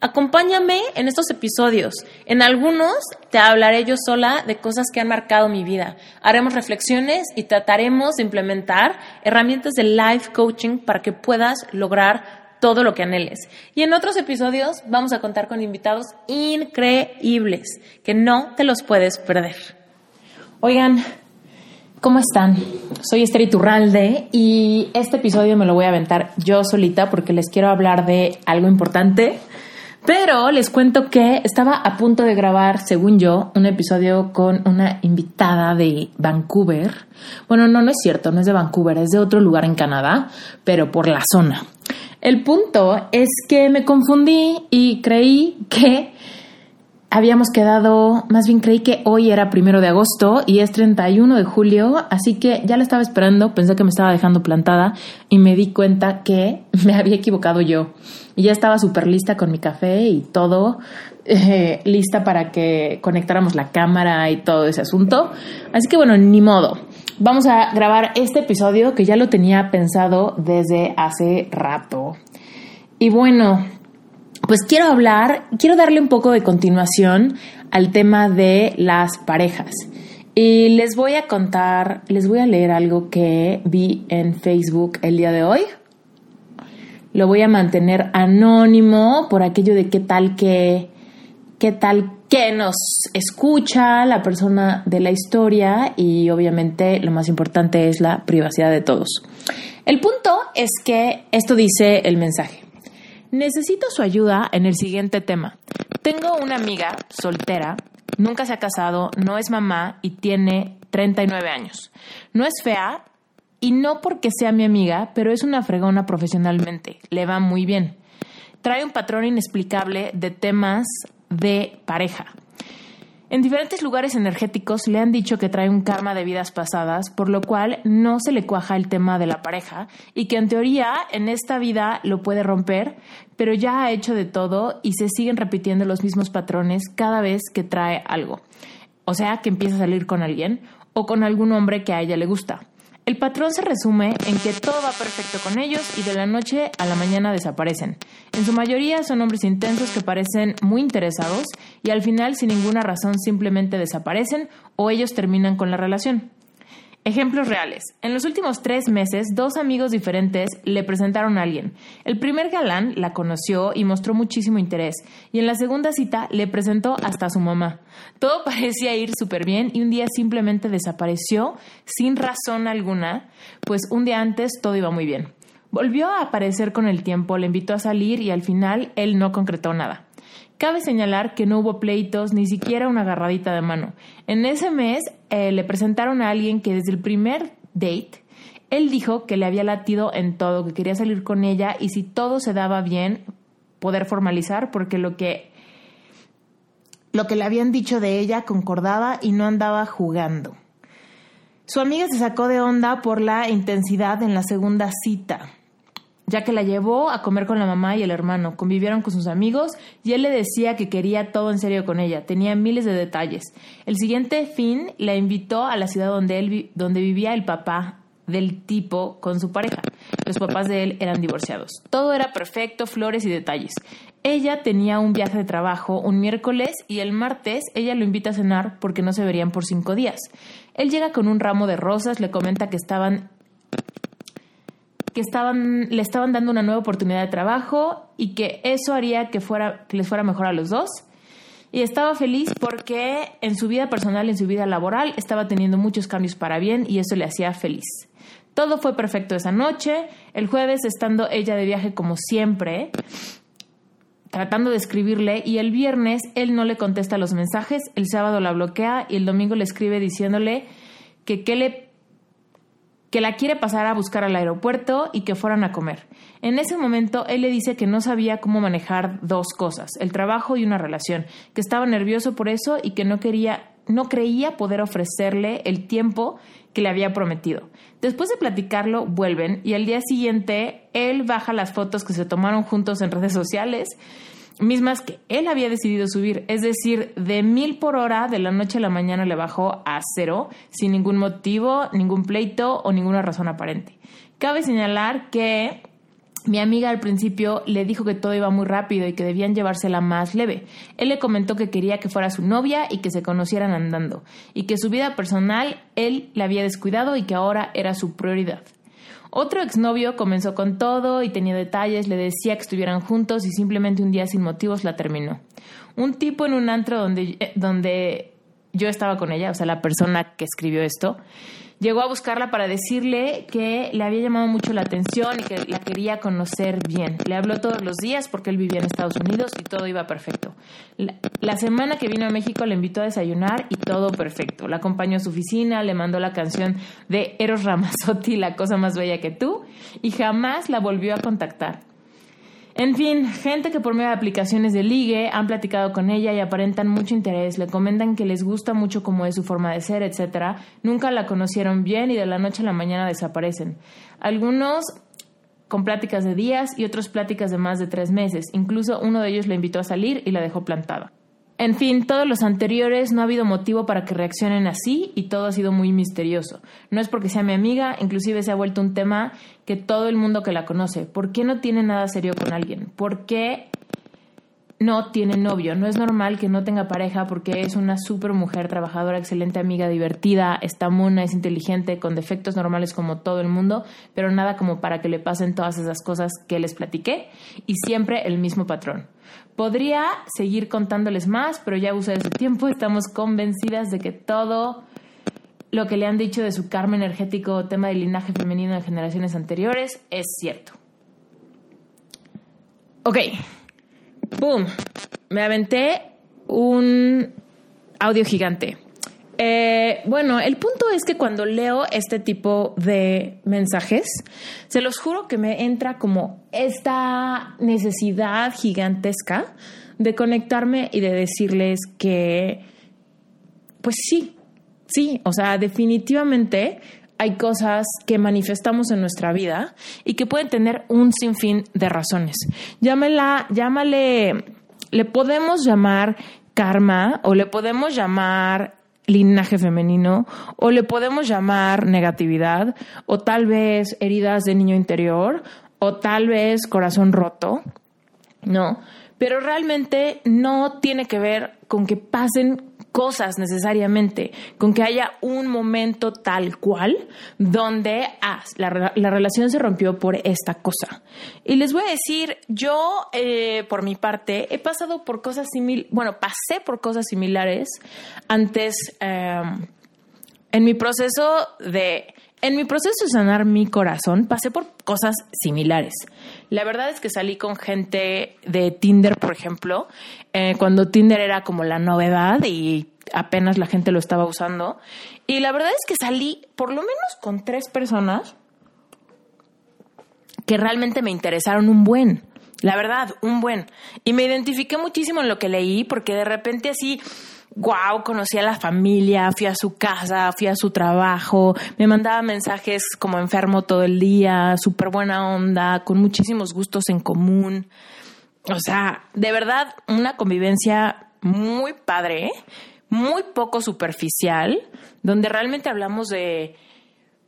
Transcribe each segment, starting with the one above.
Acompáñame en estos episodios. En algunos te hablaré yo sola de cosas que han marcado mi vida. Haremos reflexiones y trataremos de implementar herramientas de life coaching para que puedas lograr todo lo que anheles. Y en otros episodios vamos a contar con invitados increíbles que no te los puedes perder. Oigan, ¿Cómo están? Soy Esther Iturralde y este episodio me lo voy a aventar yo solita porque les quiero hablar de algo importante pero les cuento que estaba a punto de grabar, según yo, un episodio con una invitada de Vancouver. Bueno, no, no es cierto, no es de Vancouver, es de otro lugar en Canadá, pero por la zona. El punto es que me confundí y creí que habíamos quedado, más bien creí que hoy era primero de agosto y es 31 de julio, así que ya la estaba esperando, pensé que me estaba dejando plantada y me di cuenta que me había equivocado yo. Y ya estaba súper lista con mi café y todo, eh, lista para que conectáramos la cámara y todo ese asunto. Así que bueno, ni modo. Vamos a grabar este episodio que ya lo tenía pensado desde hace rato. Y bueno, pues quiero hablar, quiero darle un poco de continuación al tema de las parejas. Y les voy a contar, les voy a leer algo que vi en Facebook el día de hoy. Lo voy a mantener anónimo por aquello de qué tal que, qué tal que nos escucha la persona de la historia y obviamente lo más importante es la privacidad de todos. El punto es que esto dice el mensaje. Necesito su ayuda en el siguiente tema. Tengo una amiga soltera, nunca se ha casado, no es mamá y tiene 39 años. No es fea y no porque sea mi amiga, pero es una fregona profesionalmente. Le va muy bien. Trae un patrón inexplicable de temas de pareja. En diferentes lugares energéticos le han dicho que trae un karma de vidas pasadas, por lo cual no se le cuaja el tema de la pareja y que en teoría en esta vida lo puede romper, pero ya ha hecho de todo y se siguen repitiendo los mismos patrones cada vez que trae algo. O sea, que empieza a salir con alguien o con algún hombre que a ella le gusta. El patrón se resume en que todo va perfecto con ellos y de la noche a la mañana desaparecen. En su mayoría son hombres intensos que parecen muy interesados y al final sin ninguna razón simplemente desaparecen o ellos terminan con la relación. Ejemplos reales. En los últimos tres meses, dos amigos diferentes le presentaron a alguien. El primer galán la conoció y mostró muchísimo interés, y en la segunda cita le presentó hasta a su mamá. Todo parecía ir súper bien y un día simplemente desapareció sin razón alguna, pues un día antes todo iba muy bien. Volvió a aparecer con el tiempo, le invitó a salir y al final él no concretó nada. Cabe señalar que no hubo pleitos, ni siquiera una agarradita de mano. En ese mes eh, le presentaron a alguien que desde el primer date, él dijo que le había latido en todo, que quería salir con ella y si todo se daba bien, poder formalizar, porque lo que, lo que le habían dicho de ella concordaba y no andaba jugando. Su amiga se sacó de onda por la intensidad en la segunda cita ya que la llevó a comer con la mamá y el hermano, convivieron con sus amigos y él le decía que quería todo en serio con ella, tenía miles de detalles. El siguiente fin la invitó a la ciudad donde, donde vivía el papá del tipo con su pareja. Los papás de él eran divorciados. Todo era perfecto, flores y detalles. Ella tenía un viaje de trabajo un miércoles y el martes ella lo invita a cenar porque no se verían por cinco días. Él llega con un ramo de rosas, le comenta que estaban estaban, le estaban dando una nueva oportunidad de trabajo y que eso haría que, fuera, que les fuera mejor a los dos. Y estaba feliz porque en su vida personal, en su vida laboral, estaba teniendo muchos cambios para bien y eso le hacía feliz. Todo fue perfecto esa noche. El jueves, estando ella de viaje como siempre, tratando de escribirle, y el viernes él no le contesta los mensajes, el sábado la bloquea y el domingo le escribe diciéndole que qué le que la quiere pasar a buscar al aeropuerto y que fueran a comer. En ese momento él le dice que no sabía cómo manejar dos cosas, el trabajo y una relación, que estaba nervioso por eso y que no quería no creía poder ofrecerle el tiempo que le había prometido. Después de platicarlo, vuelven y al día siguiente él baja las fotos que se tomaron juntos en redes sociales mismas que él había decidido subir, es decir, de mil por hora de la noche a la mañana le bajó a cero, sin ningún motivo, ningún pleito o ninguna razón aparente. Cabe señalar que mi amiga al principio le dijo que todo iba muy rápido y que debían llevársela más leve. Él le comentó que quería que fuera su novia y que se conocieran andando, y que su vida personal él la había descuidado y que ahora era su prioridad. Otro exnovio comenzó con todo y tenía detalles, le decía que estuvieran juntos y simplemente un día sin motivos la terminó. Un tipo en un antro donde, eh, donde yo estaba con ella, o sea, la persona que escribió esto, llegó a buscarla para decirle que le había llamado mucho la atención y que la quería conocer bien. Le habló todos los días porque él vivía en Estados Unidos y todo iba perfecto. La, semana que vino a México le invitó a desayunar y todo perfecto. La acompañó a su oficina, le mandó la canción de Eros Ramazzotti, La cosa más bella que tú, y jamás la volvió a contactar. En fin, gente que por medio de aplicaciones de ligue han platicado con ella y aparentan mucho interés, le comentan que les gusta mucho cómo es su forma de ser, etc. Nunca la conocieron bien y de la noche a la mañana desaparecen. Algunos con pláticas de días y otros pláticas de más de tres meses. Incluso uno de ellos la invitó a salir y la dejó plantada. En fin, todos los anteriores no ha habido motivo para que reaccionen así y todo ha sido muy misterioso. No es porque sea mi amiga, inclusive se ha vuelto un tema que todo el mundo que la conoce. ¿Por qué no tiene nada serio con alguien? ¿Por qué no tiene novio? No es normal que no tenga pareja porque es una super mujer, trabajadora, excelente amiga, divertida, está mona, es inteligente, con defectos normales como todo el mundo, pero nada como para que le pasen todas esas cosas que les platiqué y siempre el mismo patrón. Podría seguir contándoles más, pero ya usé su tiempo. Estamos convencidas de que todo lo que le han dicho de su karma energético, tema del linaje femenino de generaciones anteriores, es cierto. Ok. Boom. Me aventé un audio gigante. Eh, bueno, el punto es que cuando leo este tipo de mensajes, se los juro que me entra como esta necesidad gigantesca de conectarme y de decirles que, pues sí, sí, o sea, definitivamente hay cosas que manifestamos en nuestra vida y que pueden tener un sinfín de razones. Llámela, llámale, le podemos llamar karma o le podemos llamar linaje femenino o le podemos llamar negatividad o tal vez heridas de niño interior o tal vez corazón roto, no, pero realmente no tiene que ver con que pasen cosas necesariamente, con que haya un momento tal cual donde ah, la, la, relación se rompió por esta cosa. Y les voy a decir, yo eh, por mi parte he pasado por cosas similares, bueno, pasé por cosas similares antes em, en mi proceso de... En mi proceso de sanar mi corazón pasé por cosas similares. La verdad es que salí con gente de Tinder, por ejemplo, eh, cuando Tinder era como la novedad y apenas la gente lo estaba usando. Y la verdad es que salí por lo menos con tres personas que realmente me interesaron un buen. La verdad, un buen. Y me identifiqué muchísimo en lo que leí porque de repente así wow, conocí a la familia, fui a su casa, fui a su trabajo, me mandaba mensajes como enfermo todo el día, súper buena onda, con muchísimos gustos en común. O sea, de verdad, una convivencia muy padre, muy poco superficial, donde realmente hablamos de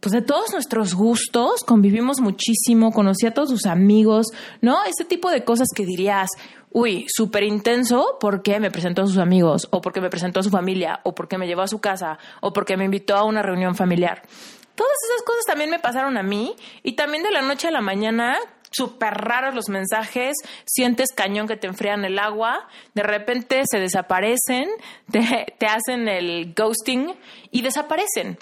pues de todos nuestros gustos, convivimos muchísimo, conocí a todos sus amigos, ¿no? Ese tipo de cosas que dirías, uy, súper intenso porque me presentó a sus amigos, o porque me presentó a su familia, o porque me llevó a su casa, o porque me invitó a una reunión familiar. Todas esas cosas también me pasaron a mí y también de la noche a la mañana súper raros los mensajes, sientes cañón que te enfrían el agua, de repente se desaparecen, te, te, hacen el ghosting y desaparecen.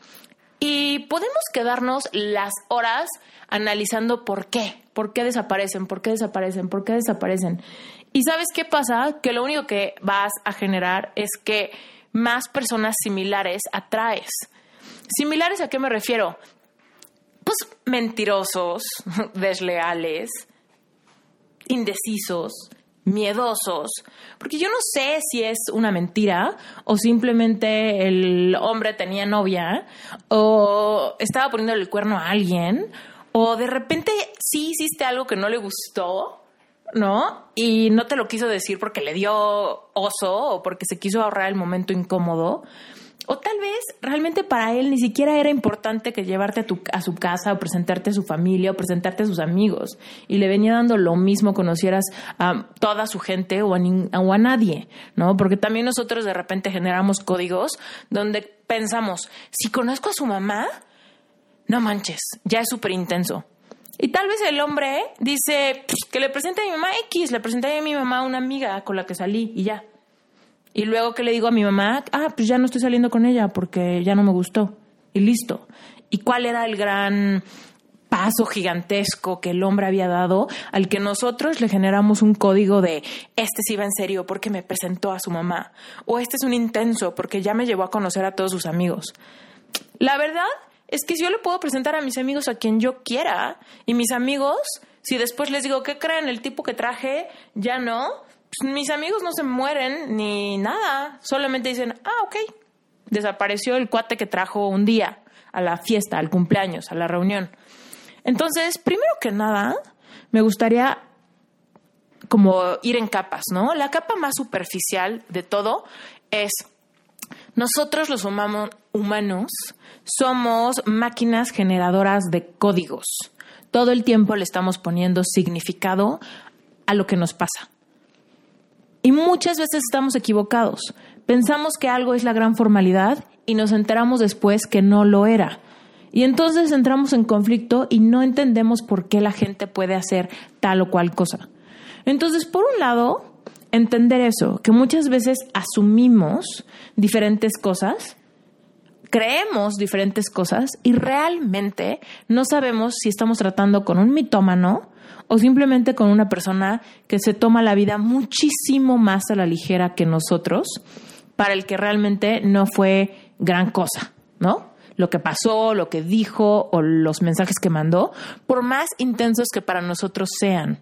Y podemos quedarnos las horas analizando por qué, por qué desaparecen, por qué desaparecen, por qué desaparecen. Y sabes qué pasa? Que lo único que vas a generar es que más personas similares atraes. ¿Similares a qué me refiero? pues mentirosos, desleales, indecisos, miedosos, porque yo no sé si es una mentira o simplemente el hombre tenía novia o estaba poniendo el cuerno a alguien o de repente sí hiciste algo que no le gustó, ¿no? Y no te lo quiso decir porque le dio oso o porque se quiso ahorrar el momento incómodo. O tal vez realmente para él ni siquiera era importante que llevarte a, tu, a su casa o presentarte a su familia o presentarte a sus amigos. Y le venía dando lo mismo conocieras a toda su gente o a, o a nadie, ¿no? Porque también nosotros de repente generamos códigos donde pensamos, si conozco a su mamá, no manches, ya es súper intenso. Y tal vez el hombre dice que le presente a mi mamá X, le presenté a mi mamá una amiga con la que salí y ya. Y luego que le digo a mi mamá, ah, pues ya no estoy saliendo con ella porque ya no me gustó. Y listo. ¿Y cuál era el gran paso gigantesco que el hombre había dado al que nosotros le generamos un código de este sí va en serio porque me presentó a su mamá o este es un intenso porque ya me llevó a conocer a todos sus amigos. La verdad es que yo le puedo presentar a mis amigos a quien yo quiera y mis amigos, si después les digo, ¿qué creen? El tipo que traje ya no, pues, mis amigos no se mueren ni nada, solamente dicen, ah, ok, desapareció el cuate que trajo un día a la fiesta, al cumpleaños, a la reunión. Entonces, primero que nada, me gustaría como ir en capas, ¿no? La capa más superficial de todo es nosotros los humanos somos máquinas generadoras de códigos. Todo el tiempo le estamos poniendo significado a lo que nos pasa. Y muchas veces estamos equivocados. Pensamos que algo es la gran formalidad y nos enteramos después que no lo era. Y entonces entramos en conflicto y no entendemos por qué la gente puede hacer tal o cual cosa. Entonces, por un lado, entender eso, que muchas veces asumimos diferentes cosas, creemos diferentes cosas y realmente no sabemos si estamos tratando con un mitómano o simplemente con una persona que se toma la vida muchísimo más a la ligera que nosotros, para el que realmente no fue gran cosa, ¿no? Lo que pasó, lo que dijo o los mensajes que mandó, por más intensos que para nosotros sean,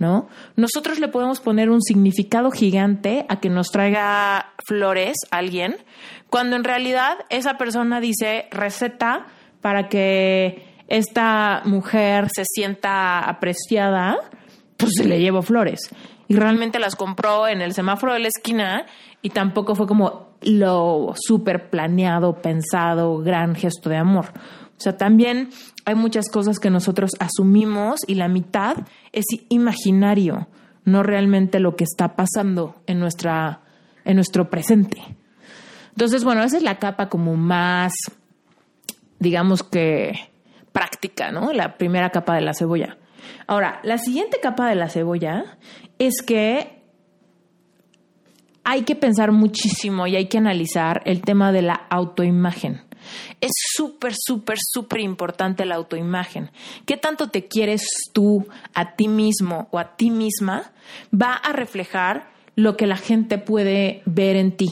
¿no? Nosotros le podemos poner un significado gigante a que nos traiga flores alguien, cuando en realidad esa persona dice receta para que esta mujer se sienta apreciada, pues se le llevo flores. Y realmente las compró en el semáforo de la esquina y tampoco fue como lo súper planeado, pensado, gran gesto de amor. O sea, también hay muchas cosas que nosotros asumimos y la mitad es imaginario, no realmente lo que está pasando en, nuestra, en nuestro presente. Entonces, bueno, esa es la capa como más, digamos que práctica, ¿no? La primera capa de la cebolla. Ahora, la siguiente capa de la cebolla es que hay que pensar muchísimo y hay que analizar el tema de la autoimagen. Es súper, súper, súper importante la autoimagen. ¿Qué tanto te quieres tú a ti mismo o a ti misma? Va a reflejar lo que la gente puede ver en ti.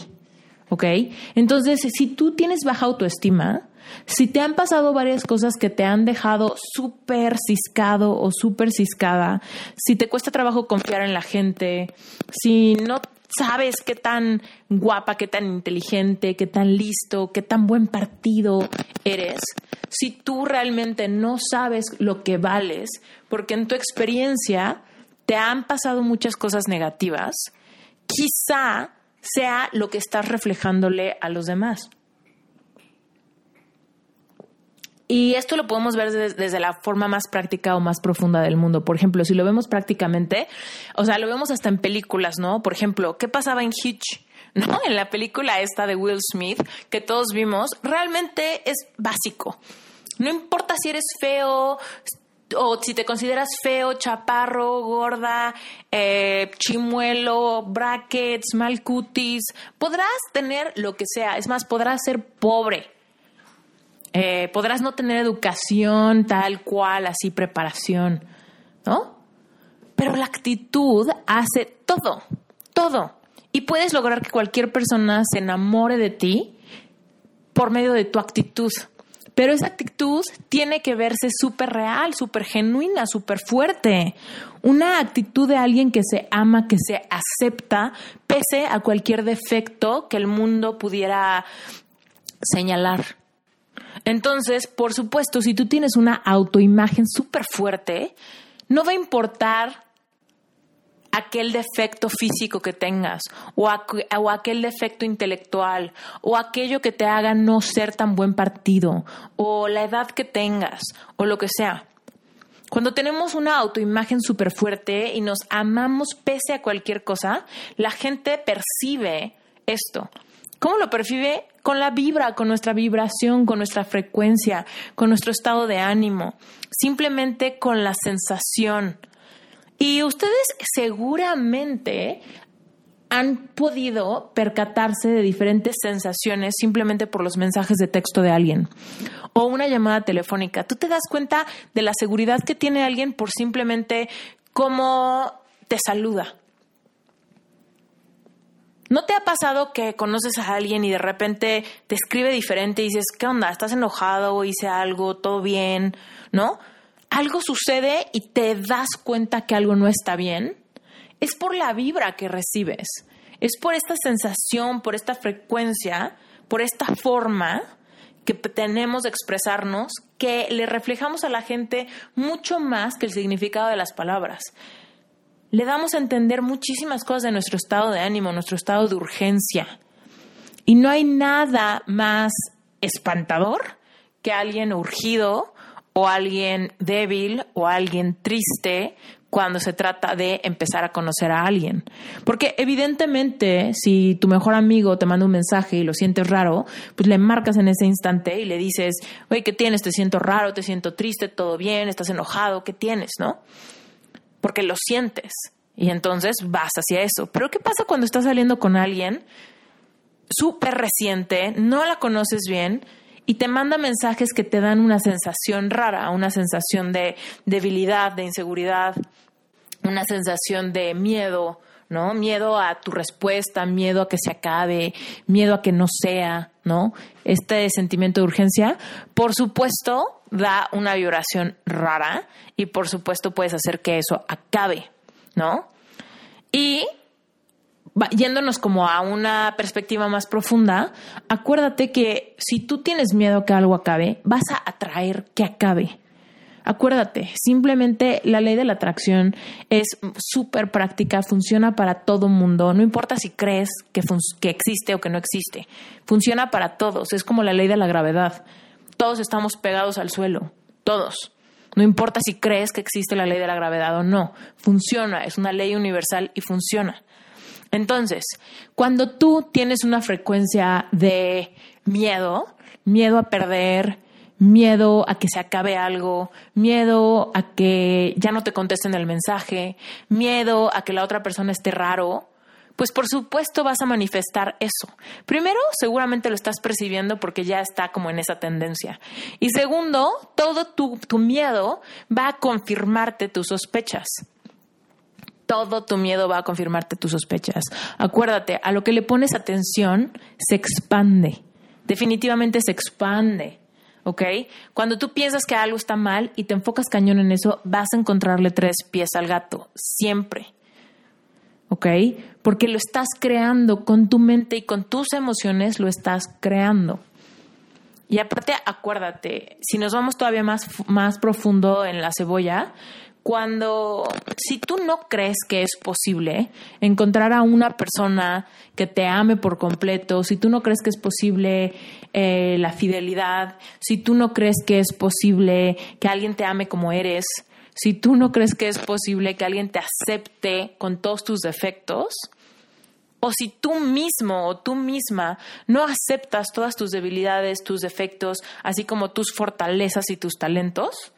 ¿Ok? Entonces, si tú tienes baja autoestima, si te han pasado varias cosas que te han dejado súper ciscado o súper ciscada, si te cuesta trabajo confiar en la gente, si no sabes qué tan guapa, qué tan inteligente, qué tan listo, qué tan buen partido eres, si tú realmente no sabes lo que vales, porque en tu experiencia te han pasado muchas cosas negativas, quizá sea lo que estás reflejándole a los demás. Y esto lo podemos ver desde, la forma más práctica o más profunda del mundo. Por ejemplo, si lo vemos prácticamente, o sea, lo vemos hasta en películas, ¿no? Por ejemplo, ¿qué pasaba en Hitch? ¿No? En la película esta de Will Smith, que todos vimos, realmente es básico. No importa si eres feo, o si te consideras feo, chaparro, gorda, eh, chimuelo, brackets, mal cutis, podrás tener lo que sea. Es más, podrás ser pobre. Eh, podrás no tener educación tal cual, así preparación, ¿no? Pero la actitud hace todo, todo. Y puedes lograr que cualquier persona se enamore de ti por medio de tu actitud. Pero esa actitud tiene que verse súper real, súper genuina, súper fuerte. Una actitud de alguien que se ama, que se acepta, pese a cualquier defecto que el mundo pudiera señalar. Entonces, por supuesto, si tú tienes una autoimagen súper fuerte, no va a importar aquel defecto físico que tengas o, aquel defecto intelectual o aquello que te haga no ser tan buen partido o la edad que tengas o lo que sea. Cuando tenemos una autoimagen súper fuerte y nos amamos pese a cualquier cosa, la gente percibe esto. ¿Cómo lo percibe? Con la vibra, con nuestra vibración, con nuestra frecuencia, con nuestro estado de ánimo, simplemente con la sensación. Y ustedes seguramente han podido percatarse de diferentes sensaciones simplemente por los mensajes de texto de alguien o una llamada telefónica. Tú te das cuenta de la seguridad que tiene alguien por simplemente cómo te saluda. ¿No te ha pasado que conoces a alguien y de repente te escribe diferente y dices, ¿qué onda? ¿Estás enojado hice algo? ¿Todo bien? ¿No? Algo sucede y te das cuenta que algo no está bien. Es por la vibra que recibes. Es por esta sensación, por esta frecuencia, por esta forma que tenemos de expresarnos que le reflejamos a la gente mucho más que el significado de las palabras le damos a entender muchísimas cosas de nuestro estado de ánimo, nuestro estado de urgencia. Y no hay nada más espantador que alguien urgido o alguien débil o alguien triste cuando se trata de empezar a conocer a alguien. Porque evidentemente, si tu mejor amigo te manda un mensaje y lo sientes raro, pues le marcas en ese instante y le dices, oye, ¿qué tienes? Te siento raro, te siento triste, todo bien, estás enojado, ¿qué tienes? ¿No? Porque lo sientes. Y entonces vas hacia eso. Pero ¿qué pasa cuando estás saliendo con alguien súper reciente, no la conoces bien y te manda mensajes que te dan una sensación rara, una sensación de debilidad, de inseguridad, una sensación de miedo, ¿no? Miedo a tu respuesta, miedo a que se acabe, miedo a que no sea, ¿no? Este sentimiento de urgencia, por supuesto, da una vibración rara y por supuesto puedes hacer que eso acabe, ¿no? Y yéndonos como a una perspectiva más profunda, acuérdate que si tú tienes miedo que algo acabe, vas a atraer que acabe. Acuérdate, simplemente la ley de la atracción es súper práctica, funciona para todo mundo, no importa si crees que, que existe o que no existe, funciona para todos, es como la ley de la gravedad. Todos estamos pegados al suelo, todos. No importa si crees que existe la ley de la gravedad o no, funciona, es una ley universal y funciona. Entonces, cuando tú tienes una frecuencia de miedo, miedo a perder, miedo a que se acabe algo, miedo a que ya no te contesten el mensaje, miedo a que la otra persona esté raro, pues por supuesto vas a manifestar eso. Primero, seguramente lo estás percibiendo porque ya está como en esa tendencia. Y segundo, todo tu, miedo va a confirmarte tus sospechas. Todo tu miedo va a confirmarte tus sospechas. Acuérdate, a lo que le pones atención se expande. Definitivamente se expande. ¿ok? Cuando tú piensas que algo está mal y te enfocas cañón en eso, vas a encontrarle tres pies al gato, siempre. ¿Ok? Porque lo estás creando con tu mente y con tus emociones, lo estás creando. Y aparte, acuérdate, si nos vamos todavía más, más profundo en la cebolla, cuando, si tú no crees que es posible encontrar a una persona que te ame por completo, si tú no crees que es posible eh, la fidelidad, si tú no crees que es posible que alguien te ame como eres, si tú no crees que es posible que alguien te acepte con todos tus defectos, o si tú mismo o tú misma no aceptas todas tus debilidades, tus defectos, así como tus fortalezas y tus talentos,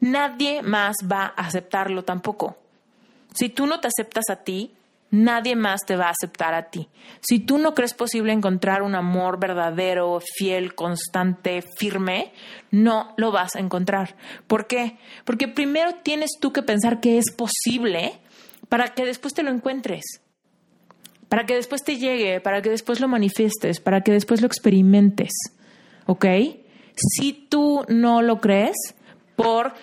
nadie más va a aceptarlo tampoco. Si tú no te aceptas a ti, nadie más te va a aceptar a ti. Si tú no crees posible encontrar un amor verdadero, fiel, constante, firme, no lo vas a encontrar. ¿Por qué? Porque primero tienes tú que pensar que es posible para que después te lo encuentres. Para que después te llegue, para que después lo manifiestes, para que después lo experimentes. ¿Ok? Si tú no lo crees, por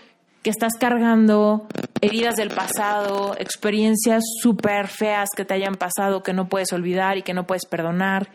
que estás cargando heridas del pasado, experiencias súper feas que te hayan pasado, que no puedes olvidar y que no puedes perdonar,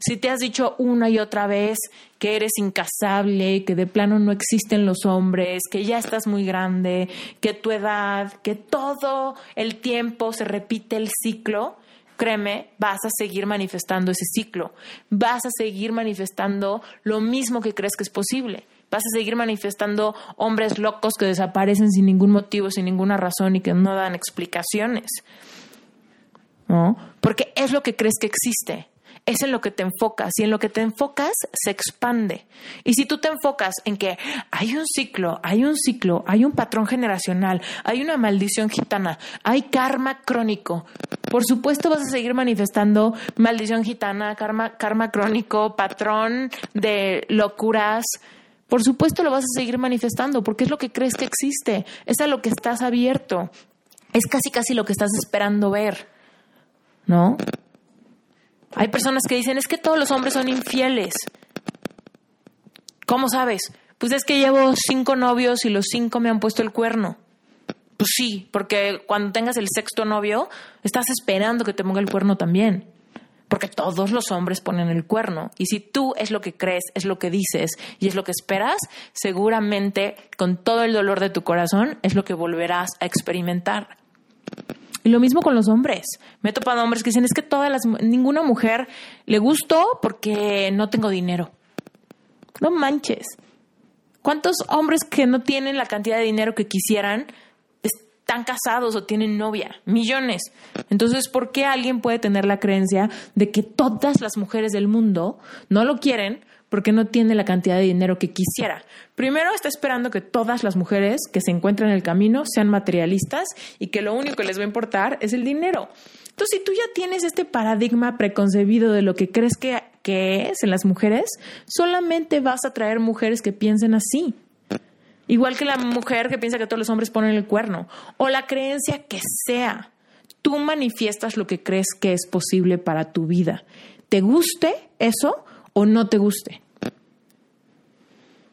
si te has dicho una y otra vez que eres incasable, que de plano no existen los hombres, que ya estás muy grande, que tu edad, que todo el tiempo se repite el ciclo, créeme, vas a seguir manifestando ese ciclo, vas a seguir manifestando lo mismo que crees que es posible. Vas a seguir manifestando hombres locos que desaparecen sin ningún motivo, sin ninguna razón y que no dan explicaciones. ¿No? Porque es lo que crees que existe es en lo que te enfocas y en lo que te enfocas se expande. Y si tú te enfocas en que hay un ciclo, hay un ciclo, hay un patrón generacional, hay una maldición gitana, hay karma crónico, por supuesto vas a seguir manifestando maldición gitana, karma, karma crónico, patrón de locuras. Por supuesto lo vas a seguir manifestando porque es lo que crees que existe, es a lo que estás abierto, es casi casi lo que estás esperando ver, ¿no? Hay personas que dicen, es que todos los hombres son infieles. ¿Cómo sabes? Pues es que llevo cinco novios y los cinco me han puesto el cuerno. Pues sí, porque cuando tengas el sexto novio, estás esperando que te ponga el cuerno también. Porque todos los hombres ponen el cuerno. Y si tú es lo que crees, es lo que dices y es lo que esperas, seguramente con todo el dolor de tu corazón es lo que volverás a experimentar. Y lo mismo con los hombres. Me he topado hombres que dicen, es que todas las, ninguna mujer le gustó porque no tengo dinero. No manches. ¿Cuántos hombres que no tienen la cantidad de dinero que quisieran están casados o tienen novia? Millones. Entonces, ¿por qué alguien puede tener la creencia de que todas las mujeres del mundo no lo quieren porque no tiene la cantidad de dinero que quisiera. Primero está esperando que todas las mujeres que se encuentran en el camino sean materialistas y que lo único que les va a importar es el dinero. Entonces, si tú ya tienes este paradigma preconcebido de lo que crees que, que es en las mujeres, solamente vas a traer mujeres que piensen así. Igual que la mujer que piensa que todos los hombres ponen el cuerno. O la creencia que sea. Tú manifiestas lo que crees que es posible para tu vida. ¿Te guste eso o no te guste?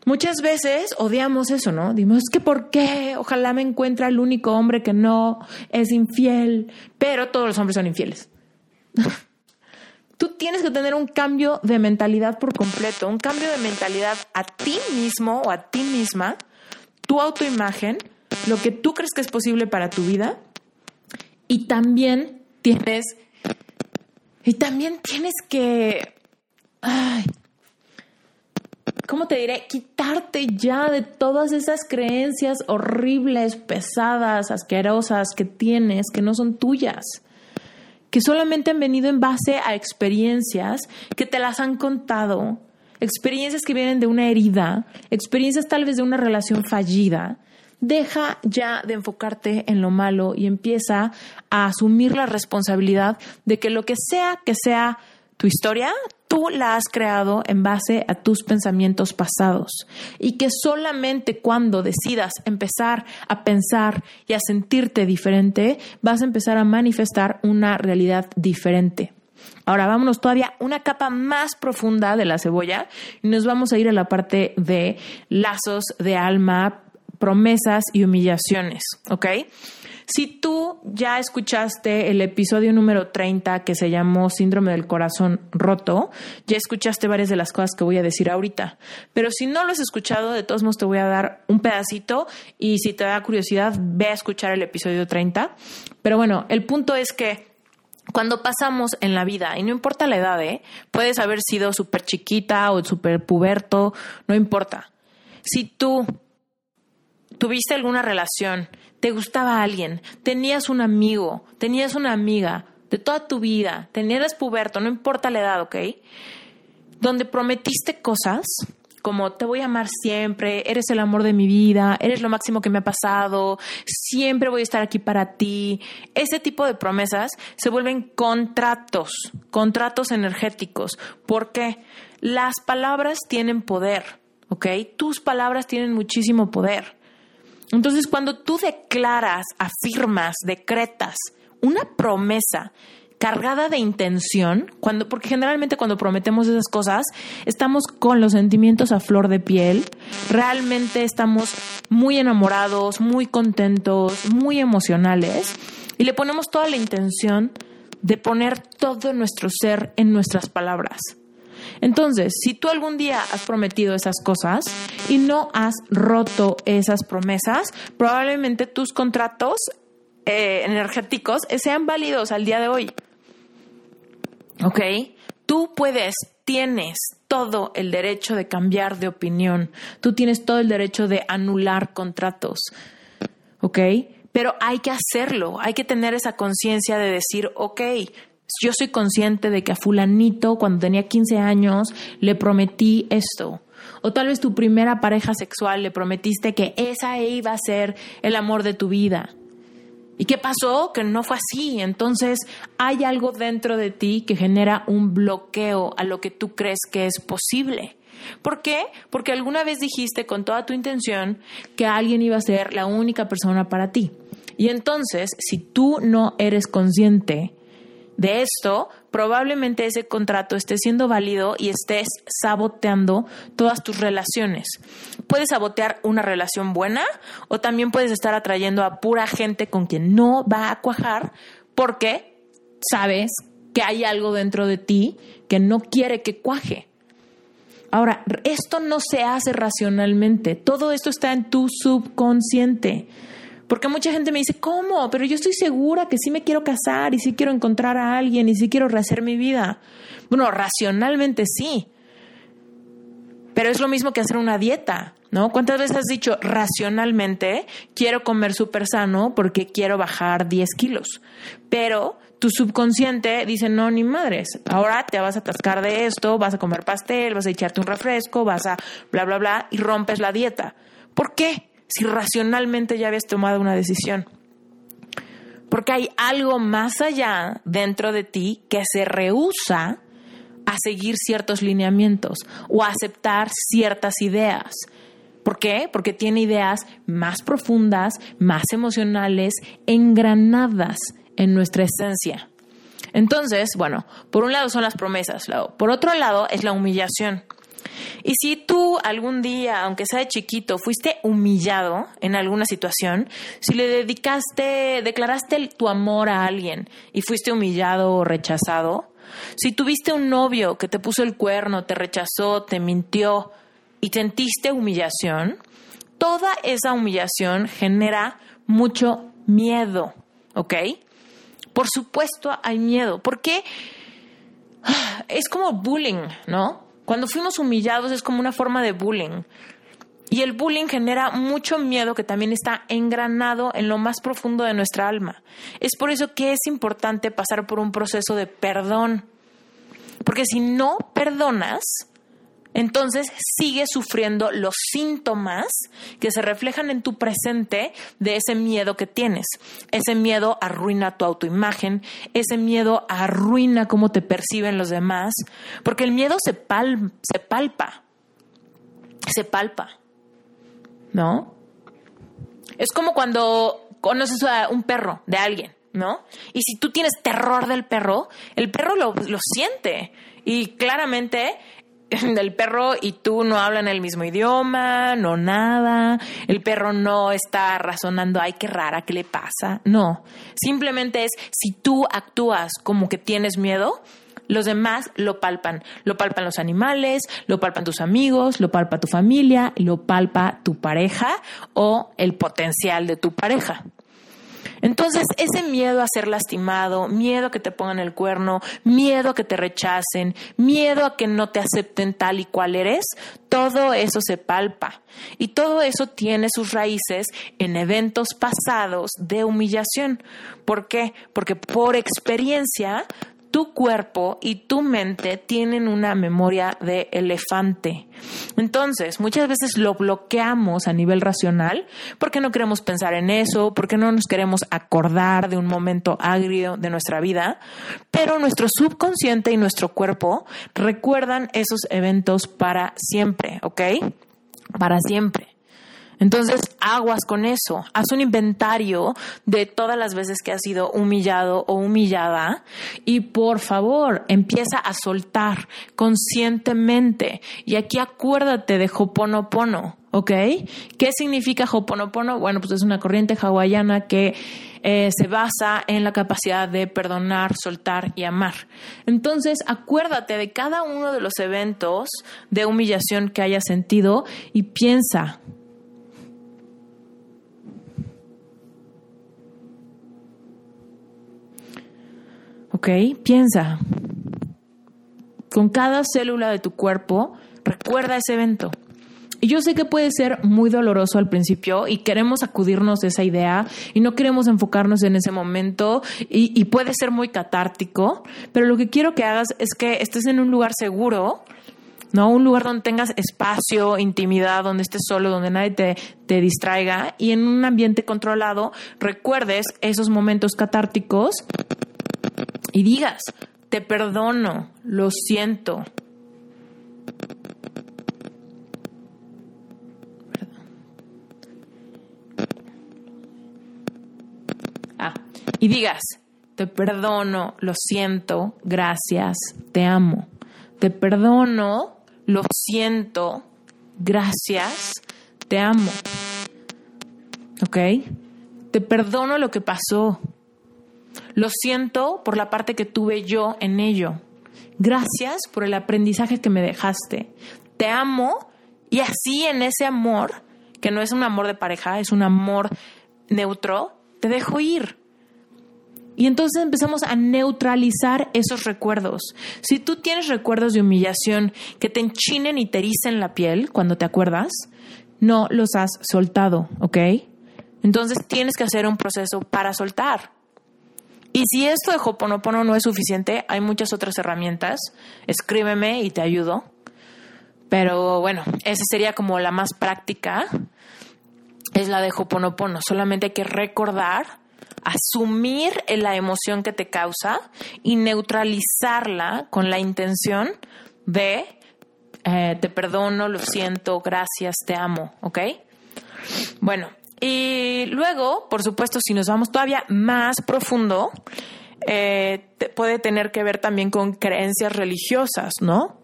Muchas veces odiamos eso, ¿no? Dimos, que ¿por qué? Ojalá me encuentre el único hombre que no es infiel, pero todos los hombres son infieles. Tú tienes que tener un cambio de mentalidad por completo, un cambio de mentalidad a ti mismo o a ti misma, tu autoimagen, lo que tú crees que es posible para tu vida y también tienes y también tienes que ¿cómo te diré? Quitarte ya de todas esas creencias horribles, pesadas, asquerosas que tienes, que no son tuyas, que solamente han venido en base a experiencias que te las han contado, experiencias que vienen de una herida, experiencias tal vez de una relación fallida. Deja ya de enfocarte en lo malo y empieza a asumir la responsabilidad de que lo que sea que sea tu historia, tú la has creado en base a tus pensamientos pasados y que solamente cuando decidas empezar a pensar y a sentirte diferente, vas a empezar a manifestar una realidad diferente. Ahora vámonos todavía una capa más profunda de la cebolla y nos vamos a ir a la parte de lazos de alma, promesas y humillaciones, ¿ok? Si tú ya escuchaste el episodio número 30 que se llamó Síndrome del Corazón Roto, ya escuchaste varias de las cosas que voy a decir ahorita. Pero si no lo has escuchado, de todos modos te voy a dar un pedacito y si te da curiosidad, ve a escuchar el episodio 30. Pero bueno, el punto es que cuando pasamos en la vida, y no importa la edad, ¿eh? puedes haber sido súper chiquita o súper puberto, no importa. Si tú tuviste alguna relación te gustaba alguien, tenías un amigo, tenías una amiga de toda tu vida, tenías puberto, no importa la edad, ¿ok? Donde prometiste cosas como te voy a amar siempre, eres el amor de mi vida, eres lo máximo que me ha pasado, siempre voy a estar aquí para ti. Ese tipo de promesas se vuelven contratos, contratos energéticos. porque Las palabras tienen poder, ¿ok? Tus palabras tienen muchísimo poder. Entonces, cuando tú declaras, afirmas, decretas una promesa cargada de intención, cuando, porque generalmente cuando prometemos esas cosas, estamos con los sentimientos a flor de piel, realmente estamos muy enamorados, muy contentos, muy emocionales, y le ponemos toda la intención de poner todo nuestro ser en nuestras palabras. Entonces, si tú algún día has prometido esas cosas y no has roto esas promesas, probablemente tus contratos eh, energéticos sean válidos al día de hoy. ¿Ok? Tú puedes, tienes todo el derecho de cambiar de opinión. Tú tienes todo el derecho de anular contratos. ¿Ok? Pero hay que hacerlo, hay que tener esa conciencia de decir, ok, yo soy consciente de que a fulanito cuando tenía 15 años le prometí esto. O tal vez tu primera pareja sexual le prometiste que esa iba a ser el amor de tu vida. ¿Y qué pasó? Que no fue así. Entonces hay algo dentro de ti que genera un bloqueo a lo que tú crees que es posible. ¿Por qué? Porque alguna vez dijiste con toda tu intención que alguien iba a ser la única persona para ti. Y entonces, si tú no eres consciente de esto, probablemente ese contrato esté siendo válido y estés saboteando todas tus relaciones. Puedes sabotear una relación buena o también puedes estar atrayendo a pura gente con quien no va a cuajar porque sabes que hay algo dentro de ti que no quiere que cuaje. Ahora, esto no se hace racionalmente, todo esto está en tu subconsciente. Porque mucha gente me dice, ¿cómo? Pero yo estoy segura que sí me quiero casar y sí quiero encontrar a alguien y sí quiero rehacer mi vida. Bueno, racionalmente sí. Pero es lo mismo que hacer una dieta, ¿no? ¿Cuántas veces has dicho racionalmente quiero comer súper sano porque quiero bajar 10 kilos? Pero tu subconsciente dice, no, ni madres, ahora te vas a atascar de esto, vas a comer pastel, vas a echarte un refresco, vas a bla, bla, bla, y rompes la dieta. ¿Por qué? Si racionalmente ya habías tomado una decisión. Porque hay algo más allá dentro de ti que se rehúsa a seguir ciertos lineamientos o a aceptar ciertas ideas. ¿Por qué? Porque tiene ideas más profundas, más emocionales, engranadas en nuestra esencia. Entonces, bueno, por un lado son las promesas, por otro lado es la humillación. Y si tú algún día, aunque sea de chiquito, fuiste humillado en alguna situación, si le dedicaste, declaraste tu amor a alguien y fuiste humillado o rechazado, si tuviste un novio que te puso el cuerno, te rechazó, te mintió y sentiste humillación, toda esa humillación genera mucho miedo, ¿ok? Por supuesto hay miedo, porque es como bullying, ¿no? Cuando fuimos humillados es como una forma de bullying. Y el bullying genera mucho miedo que también está engranado en lo más profundo de nuestra alma. Es por eso que es importante pasar por un proceso de perdón. Porque si no perdonas, entonces sigues sufriendo los síntomas que se reflejan en tu presente de ese miedo que tienes. Ese miedo arruina tu autoimagen, ese miedo arruina cómo te perciben los demás, porque el miedo se, se palpa, se palpa, ¿no? Es como cuando conoces a un perro de alguien, ¿no? Y si tú tienes terror del perro, el perro lo, lo siente y claramente el perro y tú no hablan el mismo idioma, no nada, el perro no está razonando, ay, qué rara, ¿qué le pasa? No, simplemente es si tú actúas como que tienes miedo, los demás lo palpan. Lo palpan los animales, lo palpan tus amigos, lo palpa tu familia, lo palpa tu pareja o el potencial de tu pareja. Entonces, ese miedo a ser lastimado, miedo a que te pongan el cuerno, miedo a que te rechacen, miedo a que no te acepten tal y cual eres, todo eso se palpa. Y todo eso tiene sus raíces en eventos pasados de humillación. ¿Por qué? Porque por experiencia tu cuerpo y tu mente tienen una memoria de elefante. Entonces, muchas veces lo bloqueamos a nivel racional porque no queremos pensar en eso, porque no nos queremos acordar de un momento agrio de nuestra vida, pero nuestro subconsciente y nuestro cuerpo recuerdan esos eventos para siempre, ¿ok? Para siempre. Entonces, aguas con eso. Haz un inventario de todas las veces que has sido humillado o humillada y por favor, empieza a soltar conscientemente. Y aquí acuérdate de Hoponopono, ¿ok? ¿Qué significa Hoponopono? Bueno, pues es una corriente hawaiana que eh, se basa en la capacidad de perdonar, soltar y amar. Entonces, acuérdate de cada uno de los eventos de humillación que hayas sentido y piensa, ¿Ok? Piensa. Con cada célula de tu cuerpo, recuerda ese evento. Y yo sé que puede ser muy doloroso al principio y queremos acudirnos de esa idea y no queremos enfocarnos en ese momento y, y, puede ser muy catártico, pero lo que quiero que hagas es que estés en un lugar seguro, ¿no? Un lugar donde tengas espacio, intimidad, donde estés solo, donde nadie te, te distraiga y en un ambiente controlado recuerdes esos momentos catárticos y digas, te perdono, lo siento. Ah, y digas, te perdono, lo siento, gracias, te amo. Te perdono, lo siento, gracias, te amo. ¿Ok? Te perdono lo que pasó, lo siento por la parte que tuve yo en ello. Gracias por el aprendizaje que me dejaste. Te amo y así en ese amor, que no es un amor de pareja, es un amor neutro, te dejo ir. Y entonces empezamos a neutralizar esos recuerdos. Si tú tienes recuerdos de humillación que te enchinen y te ericen la piel cuando te acuerdas, no los has soltado, ¿ok? Entonces tienes que hacer un proceso para soltar. Y si esto de Hoponopono no es suficiente, hay muchas otras herramientas. Escríbeme y te ayudo. Pero bueno, esa sería como la más práctica. Es la de Hoponopono. Solamente hay que recordar, asumir la emoción que te causa y neutralizarla con la intención de eh, te perdono, lo siento, gracias, te amo. ¿Ok? Bueno, y luego, por supuesto, si nos vamos todavía más profundo, eh, puede tener que ver también con creencias religiosas, ¿no?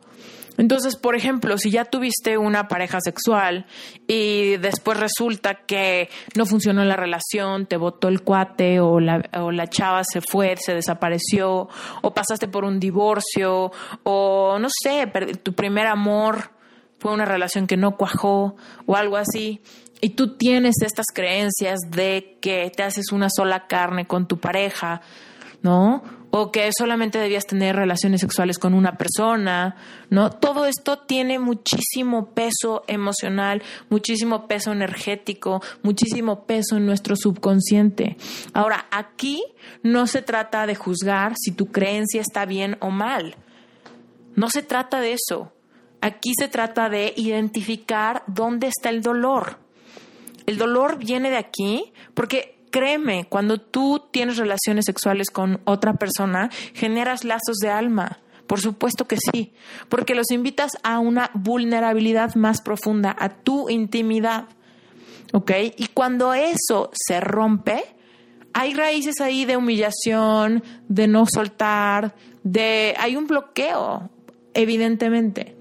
Entonces, por ejemplo, si ya tuviste una pareja sexual y después resulta que no funcionó la relación, te botó el cuate o la, o la chava se fue, se desapareció, o pasaste por un divorcio, o no sé, tu primer amor fue una relación que no cuajó o algo así, y tú tienes estas creencias de que te haces una sola carne con tu pareja, ¿no? O que solamente debías tener relaciones sexuales con una persona, ¿no? Todo esto tiene muchísimo peso emocional, muchísimo peso energético, muchísimo peso en nuestro subconsciente. Ahora, aquí no se trata de juzgar si tu creencia está bien o mal. No se trata de eso. Aquí se trata de identificar dónde está el dolor. El dolor viene de aquí porque créeme, cuando tú tienes relaciones sexuales con otra persona, generas lazos de alma. Por supuesto que sí, porque los invitas a una vulnerabilidad más profunda, a tu intimidad. ¿Ok? Y cuando eso se rompe, hay raíces ahí de humillación, de no soltar, de hay un bloqueo, evidentemente.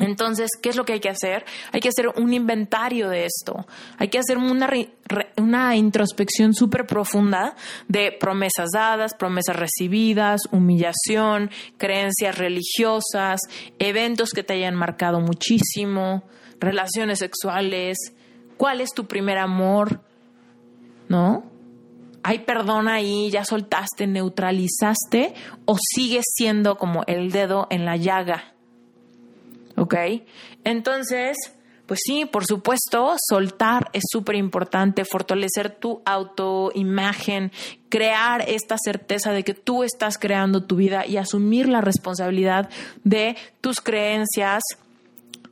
Entonces, ¿qué es lo que hay que hacer? Hay que hacer un inventario de esto. Hay que hacer una, introspección súper profunda de promesas dadas, promesas recibidas, humillación, creencias religiosas, eventos que te hayan marcado muchísimo, relaciones sexuales. ¿Cuál es tu primer amor? ¿No? ¿Hay perdón ahí? ¿Ya soltaste, neutralizaste? ¿O sigues siendo como el dedo en la llaga? ¿Ok? Entonces, pues sí, por supuesto, soltar es súper importante, fortalecer tu autoimagen, crear esta certeza de que tú estás creando tu vida y asumir la responsabilidad de tus creencias,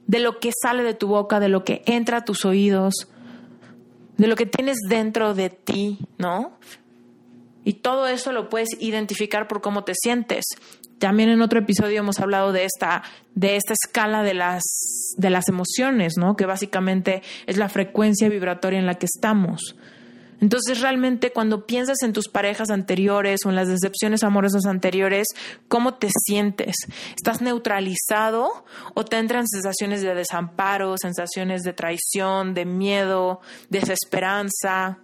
de lo que sale de tu boca, de lo que entra a tus oídos, de lo que tienes dentro de ti, ¿no? Y todo eso lo puedes identificar por cómo te sientes. También en otro episodio hemos hablado de esta, de esta escala de las, de las emociones, ¿no? Que básicamente es la frecuencia vibratoria en la que estamos. Entonces realmente cuando piensas en tus parejas anteriores o en las decepciones amorosas anteriores, ¿cómo te sientes? ¿Estás neutralizado o te entran sensaciones de desamparo, sensaciones de traición, de miedo, desesperanza?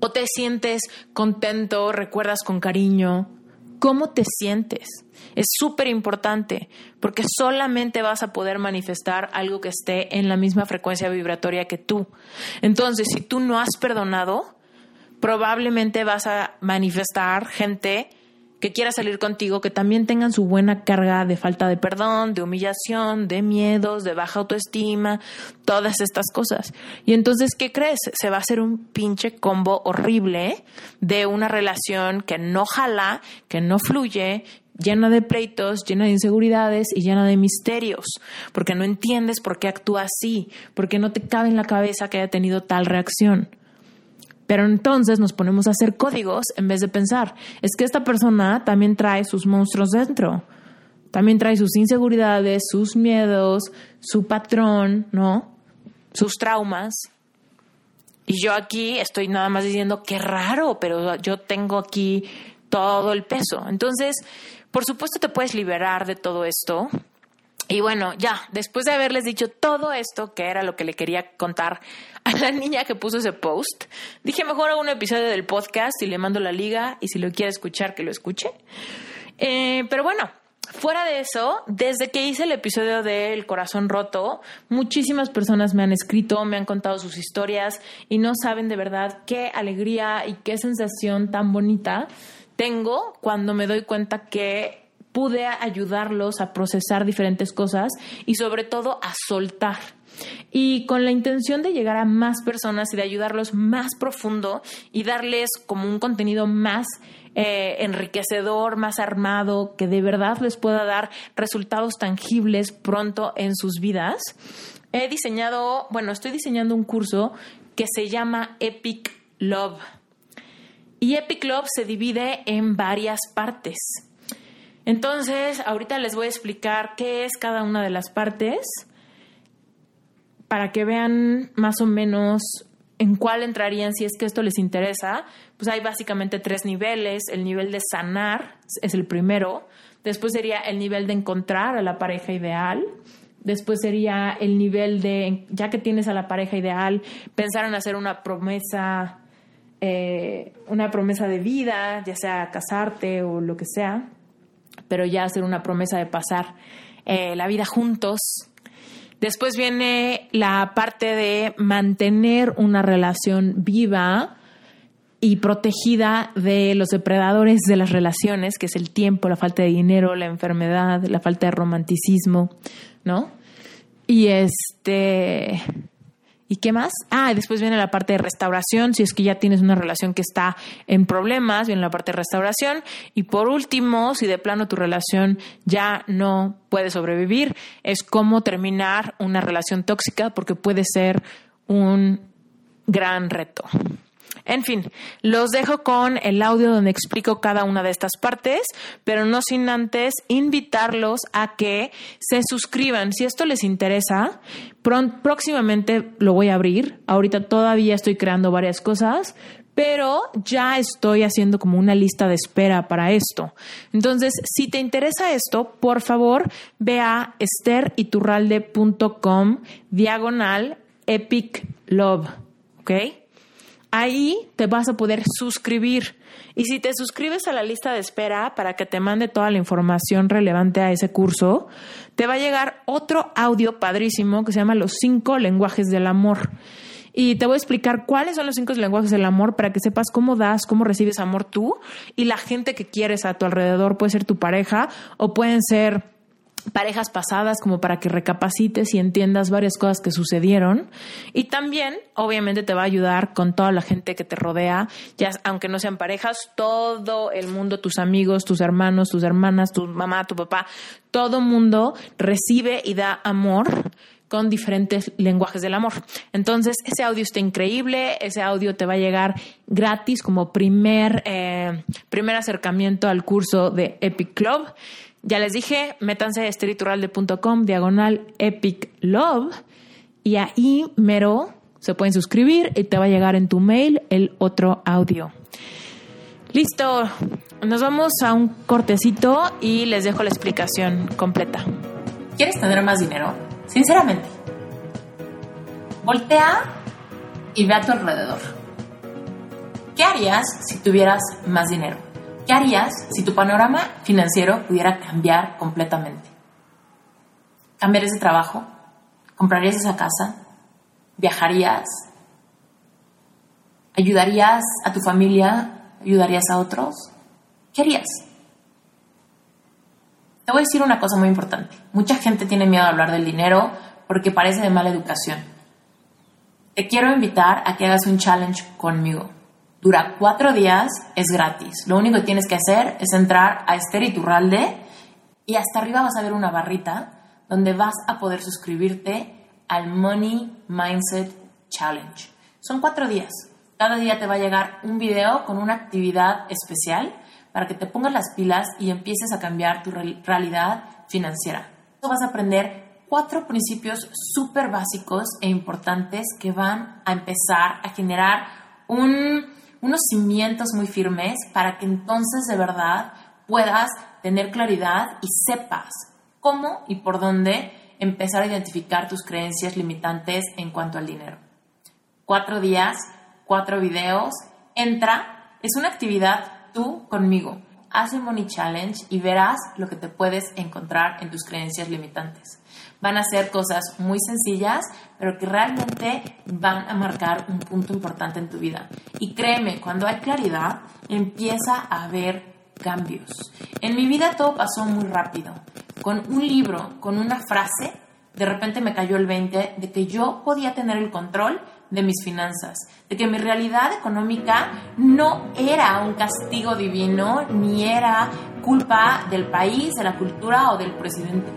¿O te sientes contento, recuerdas con cariño? ¿Cómo te sientes? Es súper importante porque solamente vas a poder manifestar algo que esté en la misma frecuencia vibratoria que tú. Entonces, si tú no has perdonado, probablemente vas a manifestar gente que quiera salir contigo, que también tengan su buena carga de falta de perdón, de humillación, de miedos, de baja autoestima, todas estas cosas. Y entonces, ¿qué crees? Se va a hacer un pinche combo horrible de una relación que no jala, que no fluye, llena de pleitos, llena de inseguridades y llena de misterios, porque no entiendes por qué actúa así, porque no te cabe en la cabeza que haya tenido tal reacción. Pero entonces nos ponemos a hacer códigos en vez de pensar, es que esta persona también trae sus monstruos dentro, también trae sus inseguridades, sus miedos, su patrón, ¿no? Sus traumas. Y yo aquí estoy nada más diciendo, qué raro, pero yo tengo aquí todo el peso. Entonces, por supuesto te puedes liberar de todo esto y bueno, ya, después de haberles dicho todo esto, que era lo que le quería contar a la niña que puso ese post, dije mejor hago un episodio del podcast y le mando la liga y si lo quiere escuchar, que lo escuche. Eh, pero bueno, fuera de eso, desde que hice el episodio de El Corazón Roto, muchísimas personas me han escrito, me han contado sus historias y no saben de verdad qué alegría y qué sensación tan bonita tengo cuando me doy cuenta que pude ayudarlos a procesar diferentes cosas y sobre todo a soltar. Y con la intención de llegar a más personas y de ayudarlos más profundo y darles como un contenido más eh, enriquecedor, más armado, que de verdad les pueda dar resultados tangibles pronto en sus vidas, he diseñado, bueno, estoy diseñando un curso que se llama Epic Love. Y Epic Love se divide en varias partes. Entonces, ahorita les voy a explicar qué es cada una de las partes para que vean más o menos en cuál entrarían si es que esto les interesa. Pues hay básicamente tres niveles. El nivel de sanar es el primero. Después sería el nivel de encontrar a la pareja ideal. Después sería el nivel de, ya que tienes a la pareja ideal, pensar en hacer una promesa, eh, una promesa de vida, ya sea casarte o lo que sea pero ya hacer una promesa de pasar eh, la vida juntos. Después viene la parte de mantener una relación viva y protegida de los depredadores de las relaciones, que es el tiempo, la falta de dinero, la enfermedad, la falta de romanticismo, ¿no? Y este ¿Y qué más? Ah, después viene la parte de restauración, si es que ya tienes una relación que está en problemas, viene la parte de restauración. Y por último, si de plano tu relación ya no puede sobrevivir, es cómo terminar una relación tóxica, porque puede ser un gran reto. En fin, los dejo con el audio donde explico cada una de estas partes, pero no sin antes invitarlos a que se suscriban. Si esto les interesa, próximamente lo voy a abrir. Ahorita todavía estoy creando varias cosas, pero ya estoy haciendo como una lista de espera para esto. Entonces, si te interesa esto, por favor, ve a esteriturralde.com diagonal epic love. ¿Ok? Ahí te vas a poder suscribir. Y si te suscribes a la lista de espera para que te mande toda la información relevante a ese curso, te va a llegar otro audio padrísimo que se llama Los cinco lenguajes del amor. Y te voy a explicar cuáles son los cinco lenguajes del amor para que sepas cómo das, cómo recibes amor tú y la gente que quieres a tu alrededor. Puede ser tu pareja o pueden ser parejas pasadas como para que recapacites y entiendas varias cosas que sucedieron y también obviamente te va a ayudar con toda la gente que te rodea, ya aunque no sean parejas, todo el mundo, tus amigos, tus hermanos, tus hermanas, tu mamá, tu papá, todo mundo recibe y da amor con diferentes lenguajes del amor. Entonces, ese audio está increíble, ese audio te va a llegar gratis como primer, eh, primer acercamiento al curso de Epic Club. Ya les dije, métanse a espirituralde.com, diagonal Epic Love, y ahí mero se pueden suscribir y te va a llegar en tu mail el otro audio. Listo, nos vamos a un cortecito y les dejo la explicación completa. ¿Quieres tener más dinero? Sinceramente, voltea y ve a tu alrededor. ¿Qué harías si tuvieras más dinero? ¿Qué harías si tu panorama financiero pudiera cambiar completamente? ¿Cambiarías de trabajo? ¿Comprarías esa casa? ¿Viajarías? ¿Ayudarías a tu familia? ¿Ayudarías a otros? ¿Qué harías? Te voy a decir una cosa muy importante. Mucha gente tiene miedo a hablar del dinero porque parece de mala educación. Te quiero invitar a que hagas un challenge conmigo. Dura cuatro días, es gratis. Lo único que tienes que hacer es entrar a Esther Iturralde y hasta arriba vas a ver una barrita donde vas a poder suscribirte al Money Mindset Challenge. Son cuatro días. Cada día te va a llegar un video con una actividad especial para que te pongas las pilas y empieces a cambiar tu realidad financiera. Vas a aprender cuatro principios súper básicos e importantes que van a empezar a generar un unos cimientos muy firmes para que entonces de verdad puedas tener claridad y sepas cómo y por dónde empezar a identificar tus creencias limitantes en cuanto al dinero. Cuatro días, cuatro videos, entra, es una actividad tú conmigo. Haz el Money Challenge y verás lo que te puedes encontrar en tus creencias limitantes. Van a ser cosas muy sencillas, pero que realmente van a marcar un punto importante en tu vida. Y créeme, cuando hay claridad, empieza a haber cambios. En mi vida todo pasó muy rápido. Con un libro, con una frase, de repente me cayó el 20 de que yo podía tener el control de mis finanzas, de que mi realidad económica no era un castigo divino, ni era culpa del país, de la cultura o del presidente.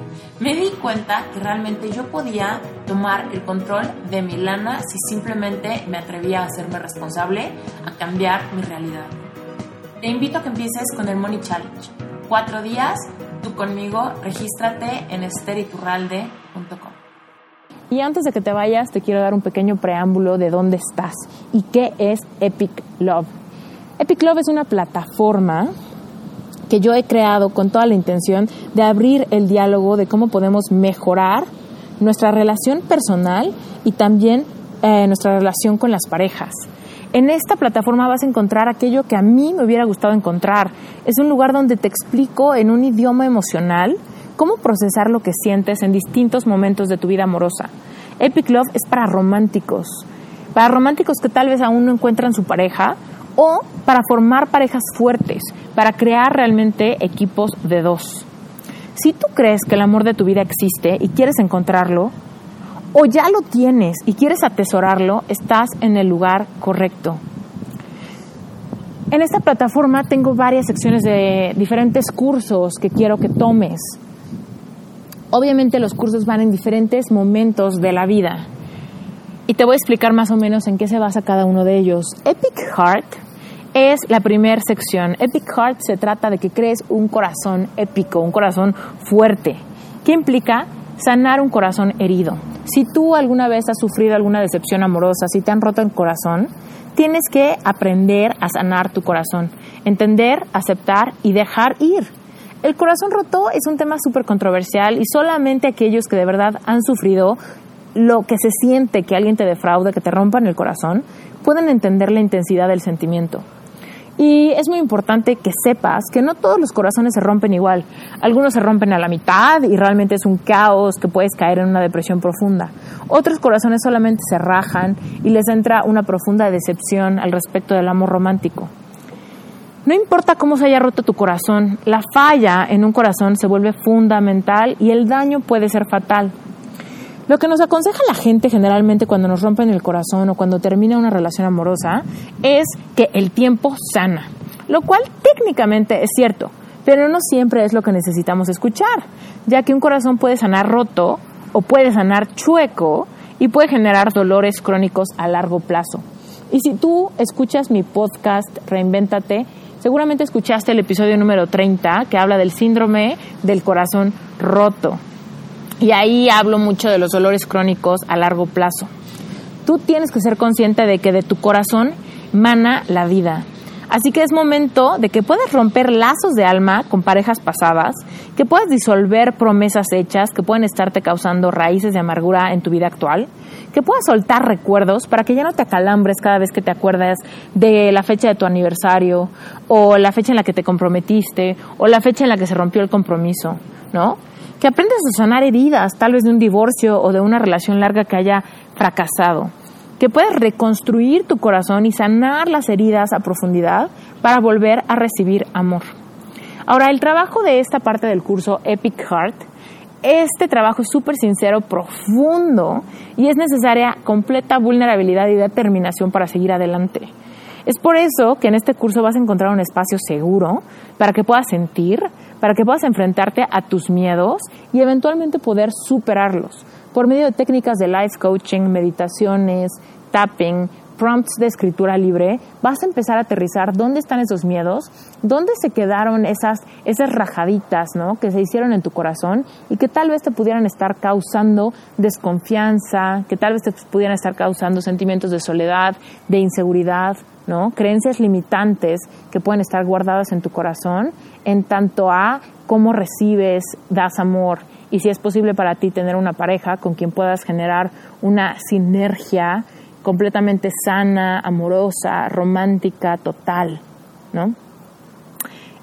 Me di cuenta que realmente yo podía tomar el control de mi lana si simplemente me atrevía a hacerme responsable, a cambiar mi realidad. Te invito a que empieces con el Money Challenge. Cuatro días, tú conmigo, regístrate en esteriturralde.com. Y antes de que te vayas, te quiero dar un pequeño preámbulo de dónde estás y qué es Epic Love. Epic Love es una plataforma que yo he creado con toda la intención de abrir el diálogo de cómo podemos mejorar nuestra relación personal y también eh, nuestra relación con las parejas. En esta plataforma vas a encontrar aquello que a mí me hubiera gustado encontrar. Es un lugar donde te explico en un idioma emocional cómo procesar lo que sientes en distintos momentos de tu vida amorosa. Epic Love es para románticos, para románticos que tal vez aún no encuentran su pareja o para formar parejas fuertes, para crear realmente equipos de dos. Si tú crees que el amor de tu vida existe y quieres encontrarlo, o ya lo tienes y quieres atesorarlo, estás en el lugar correcto. En esta plataforma tengo varias secciones de diferentes cursos que quiero que tomes. Obviamente los cursos van en diferentes momentos de la vida. Y te voy a explicar más o menos en qué se basa cada uno de ellos. Epic Heart es la primera sección. Epic Heart se trata de que crees un corazón épico, un corazón fuerte. ¿Qué implica? Sanar un corazón herido. Si tú alguna vez has sufrido alguna decepción amorosa, si te han roto el corazón, tienes que aprender a sanar tu corazón, entender, aceptar y dejar ir. El corazón roto es un tema súper controversial y solamente aquellos que de verdad han sufrido lo que se siente que alguien te defraude, que te rompan el corazón, pueden entender la intensidad del sentimiento. Y es muy importante que sepas que no todos los corazones se rompen igual. Algunos se rompen a la mitad y realmente es un caos que puedes caer en una depresión profunda. Otros corazones solamente se rajan y les entra una profunda decepción al respecto del amor romántico. No importa cómo se haya roto tu corazón, la falla en un corazón se vuelve fundamental y el daño puede ser fatal. Lo que nos aconseja la gente generalmente cuando nos rompen el corazón o cuando termina una relación amorosa es que el tiempo sana, lo cual técnicamente es cierto, pero no siempre es lo que necesitamos escuchar, ya que un corazón puede sanar roto o puede sanar chueco y puede generar dolores crónicos a largo plazo. Y si tú escuchas mi podcast Reinvéntate, Seguramente escuchaste el episodio número 30 que habla del síndrome del corazón roto. Y ahí hablo mucho de los dolores crónicos a largo plazo. Tú tienes que ser consciente de que de tu corazón mana la vida. Así que es momento de que puedas romper lazos de alma con parejas pasadas, que puedas disolver promesas hechas que pueden estarte causando raíces de amargura en tu vida actual, que puedas soltar recuerdos para que ya no te acalambres cada vez que te acuerdas de la fecha de tu aniversario o la fecha en la que te comprometiste o la fecha en la que se rompió el compromiso, ¿no? Que aprendas a sanar heridas, tal vez de un divorcio o de una relación larga que haya fracasado. Que puedas reconstruir tu corazón y sanar las heridas a profundidad para volver a recibir amor. Ahora, el trabajo de esta parte del curso Epic Heart este trabajo es súper sincero, profundo y es necesaria completa vulnerabilidad y determinación para seguir adelante. Es por eso que en este curso vas a encontrar un espacio seguro para que puedas sentir, para que puedas enfrentarte a tus miedos y eventualmente poder superarlos por medio de técnicas de life coaching, meditaciones, tapping, prompts de escritura libre, vas a empezar a aterrizar dónde están esos miedos, dónde se quedaron esas, esas rajaditas ¿no? que se hicieron en tu corazón y que tal vez te pudieran estar causando desconfianza, que tal vez te pudieran estar causando sentimientos de soledad, de inseguridad, ¿no? creencias limitantes que pueden estar guardadas en tu corazón en tanto a cómo recibes, das amor y si es posible para ti tener una pareja con quien puedas generar una sinergia completamente sana, amorosa, romántica, total, ¿no?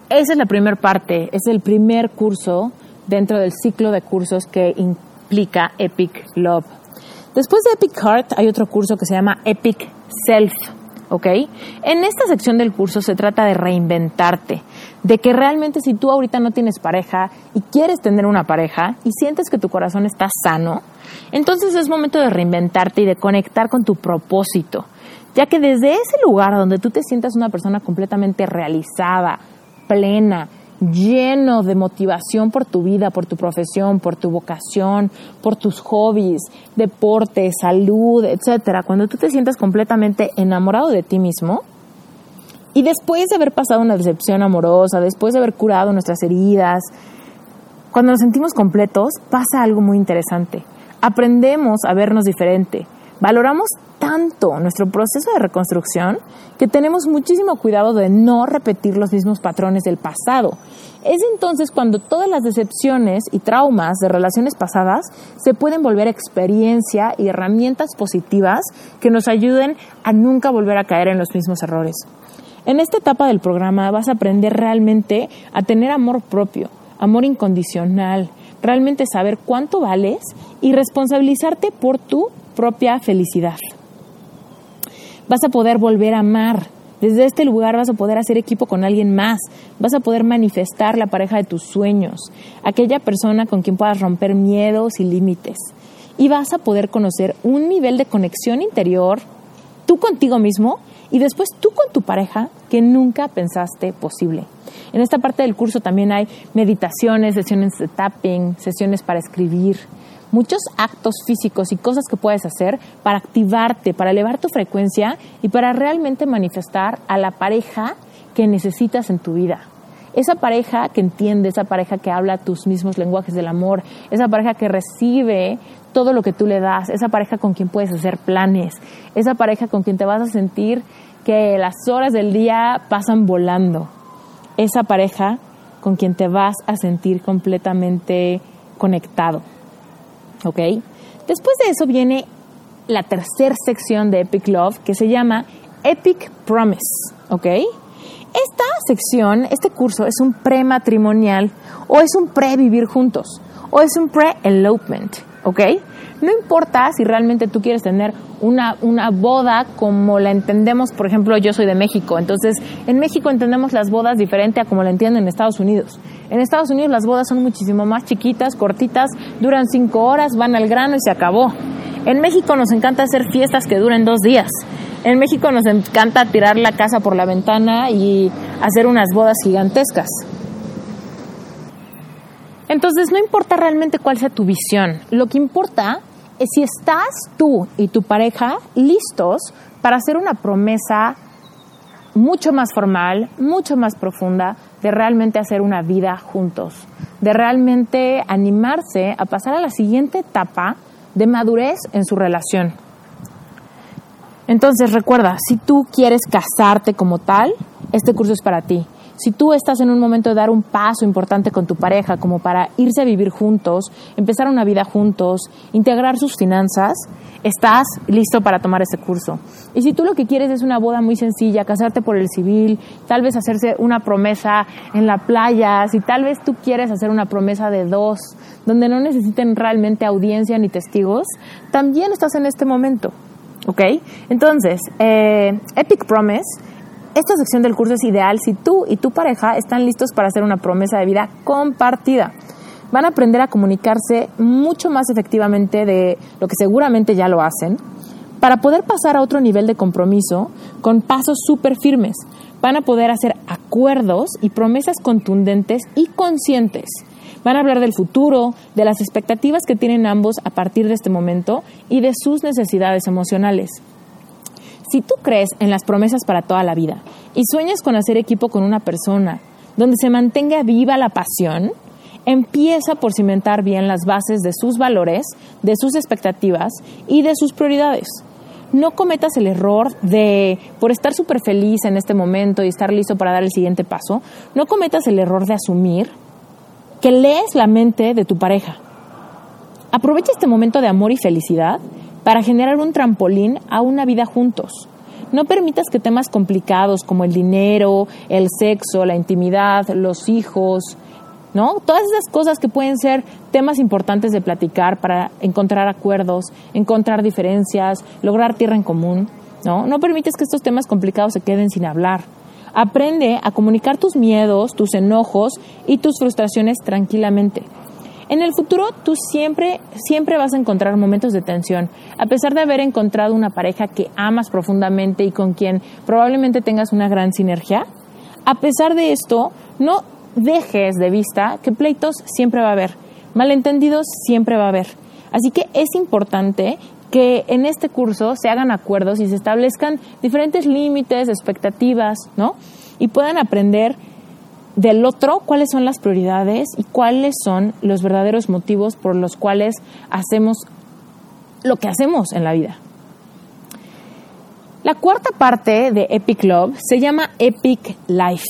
Esa es la primera parte, es el primer curso dentro del ciclo de cursos que implica Epic Love. Después de Epic Heart hay otro curso que se llama Epic Self, ¿ok? En esta sección del curso se trata de reinventarte, de que realmente si tú ahorita no tienes pareja y quieres tener una pareja y sientes que tu corazón está sano, entonces es momento de reinventarte y de conectar con tu propósito, ya que desde ese lugar donde tú te sientas una persona completamente realizada, plena, lleno de motivación por tu vida, por tu profesión, por tu vocación, por tus hobbies, deporte, salud, etcétera, cuando tú te sientas completamente enamorado de ti mismo, y después de haber pasado una decepción amorosa, después de haber curado nuestras heridas, cuando nos sentimos completos, pasa algo muy interesante. Aprendemos a vernos diferente. Valoramos tanto nuestro proceso de reconstrucción que tenemos muchísimo cuidado de no repetir los mismos patrones del pasado. Es entonces cuando todas las decepciones y traumas de relaciones pasadas se pueden volver experiencia y herramientas positivas que nos ayuden a nunca volver a caer en los mismos errores. En esta etapa del programa vas a aprender realmente a tener amor propio, amor incondicional, realmente saber cuánto vales y responsabilizarte por tu propia felicidad. Vas a poder volver a amar. Desde este lugar vas a poder hacer equipo con alguien más. Vas a poder manifestar la pareja de tus sueños, aquella persona con quien puedas romper miedos y límites. Y vas a poder conocer un nivel de conexión interior, tú contigo mismo y después tú con tu pareja que nunca pensaste posible. En esta parte del curso también hay meditaciones, sesiones de tapping, sesiones para escribir, muchos actos físicos y cosas que puedes hacer para activarte, para elevar tu frecuencia y para realmente manifestar a la pareja que necesitas en tu vida. Esa pareja que entiende, esa pareja que habla tus mismos lenguajes del amor, esa pareja que recibe todo lo que tú le das, esa pareja con quien puedes hacer planes, esa pareja con quien te vas a sentir que las horas del día pasan volando, esa pareja con quien te vas a sentir completamente conectado. ¿Ok? Después de eso viene la tercera sección de Epic Love que se llama Epic Promise. ¿Ok? Esta sección, este curso es un prematrimonial o es un pre-vivir juntos o es un pre-elopement. No importa si realmente tú quieres tener una, una boda como la entendemos, por ejemplo, yo soy de México, entonces en México entendemos las bodas diferente a como la entienden en Estados Unidos. En Estados Unidos las bodas son muchísimo más chiquitas, cortitas, duran cinco horas, van al grano y se acabó. En México nos encanta hacer fiestas que duren dos días. En México nos encanta tirar la casa por la ventana y hacer unas bodas gigantescas. Entonces no importa realmente cuál sea tu visión, lo que importa si estás tú y tu pareja listos para hacer una promesa mucho más formal, mucho más profunda, de realmente hacer una vida juntos, de realmente animarse a pasar a la siguiente etapa de madurez en su relación. Entonces recuerda, si tú quieres casarte como tal, este curso es para ti. Si tú estás en un momento de dar un paso importante con tu pareja, como para irse a vivir juntos, empezar una vida juntos, integrar sus finanzas, estás listo para tomar ese curso. Y si tú lo que quieres es una boda muy sencilla, casarte por el civil, tal vez hacerse una promesa en la playa, si tal vez tú quieres hacer una promesa de dos, donde no necesiten realmente audiencia ni testigos, también estás en este momento. ¿Ok? Entonces, eh, Epic Promise esta sección del curso es ideal si tú y tu pareja están listos para hacer una promesa de vida compartida. Van a aprender a comunicarse mucho más efectivamente de lo que seguramente ya lo hacen, para poder pasar a otro nivel de compromiso con pasos súper firmes. Van a poder hacer acuerdos y promesas contundentes y conscientes. Van a hablar del futuro, de las expectativas que tienen ambos a partir de este momento y de sus necesidades emocionales. Si tú crees en las promesas para toda la vida y sueñas con hacer equipo con una persona donde se mantenga viva la pasión, empieza por cimentar bien las bases de sus valores, de sus expectativas y de sus prioridades. No cometas el error de, por estar súper feliz en este momento y estar listo para dar el siguiente paso, no cometas el error de asumir que lees la mente de tu pareja. Aprovecha este momento de amor y felicidad para generar un trampolín a una vida juntos. No permitas que temas complicados como el dinero, el sexo, la intimidad, los hijos, ¿no? Todas esas cosas que pueden ser temas importantes de platicar para encontrar acuerdos, encontrar diferencias, lograr tierra en común, ¿no? No permites que estos temas complicados se queden sin hablar. Aprende a comunicar tus miedos, tus enojos y tus frustraciones tranquilamente. En el futuro tú siempre, siempre vas a encontrar momentos de tensión. A pesar de haber encontrado una pareja que amas profundamente y con quien probablemente tengas una gran sinergia, a pesar de esto, no dejes de vista que pleitos siempre va a haber, malentendidos siempre va a haber. Así que es importante que en este curso se hagan acuerdos y se establezcan diferentes límites, expectativas, ¿no? Y puedan aprender del otro cuáles son las prioridades y cuáles son los verdaderos motivos por los cuales hacemos lo que hacemos en la vida. La cuarta parte de Epic Love se llama Epic Life.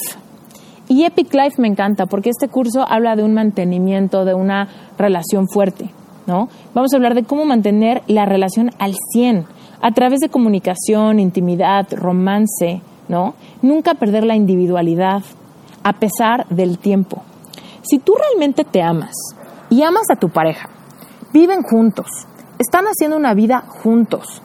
Y Epic Life me encanta porque este curso habla de un mantenimiento, de una relación fuerte, ¿no? Vamos a hablar de cómo mantener la relación al 100 a través de comunicación, intimidad, romance, ¿no? Nunca perder la individualidad, a pesar del tiempo. Si tú realmente te amas y amas a tu pareja, viven juntos, están haciendo una vida juntos,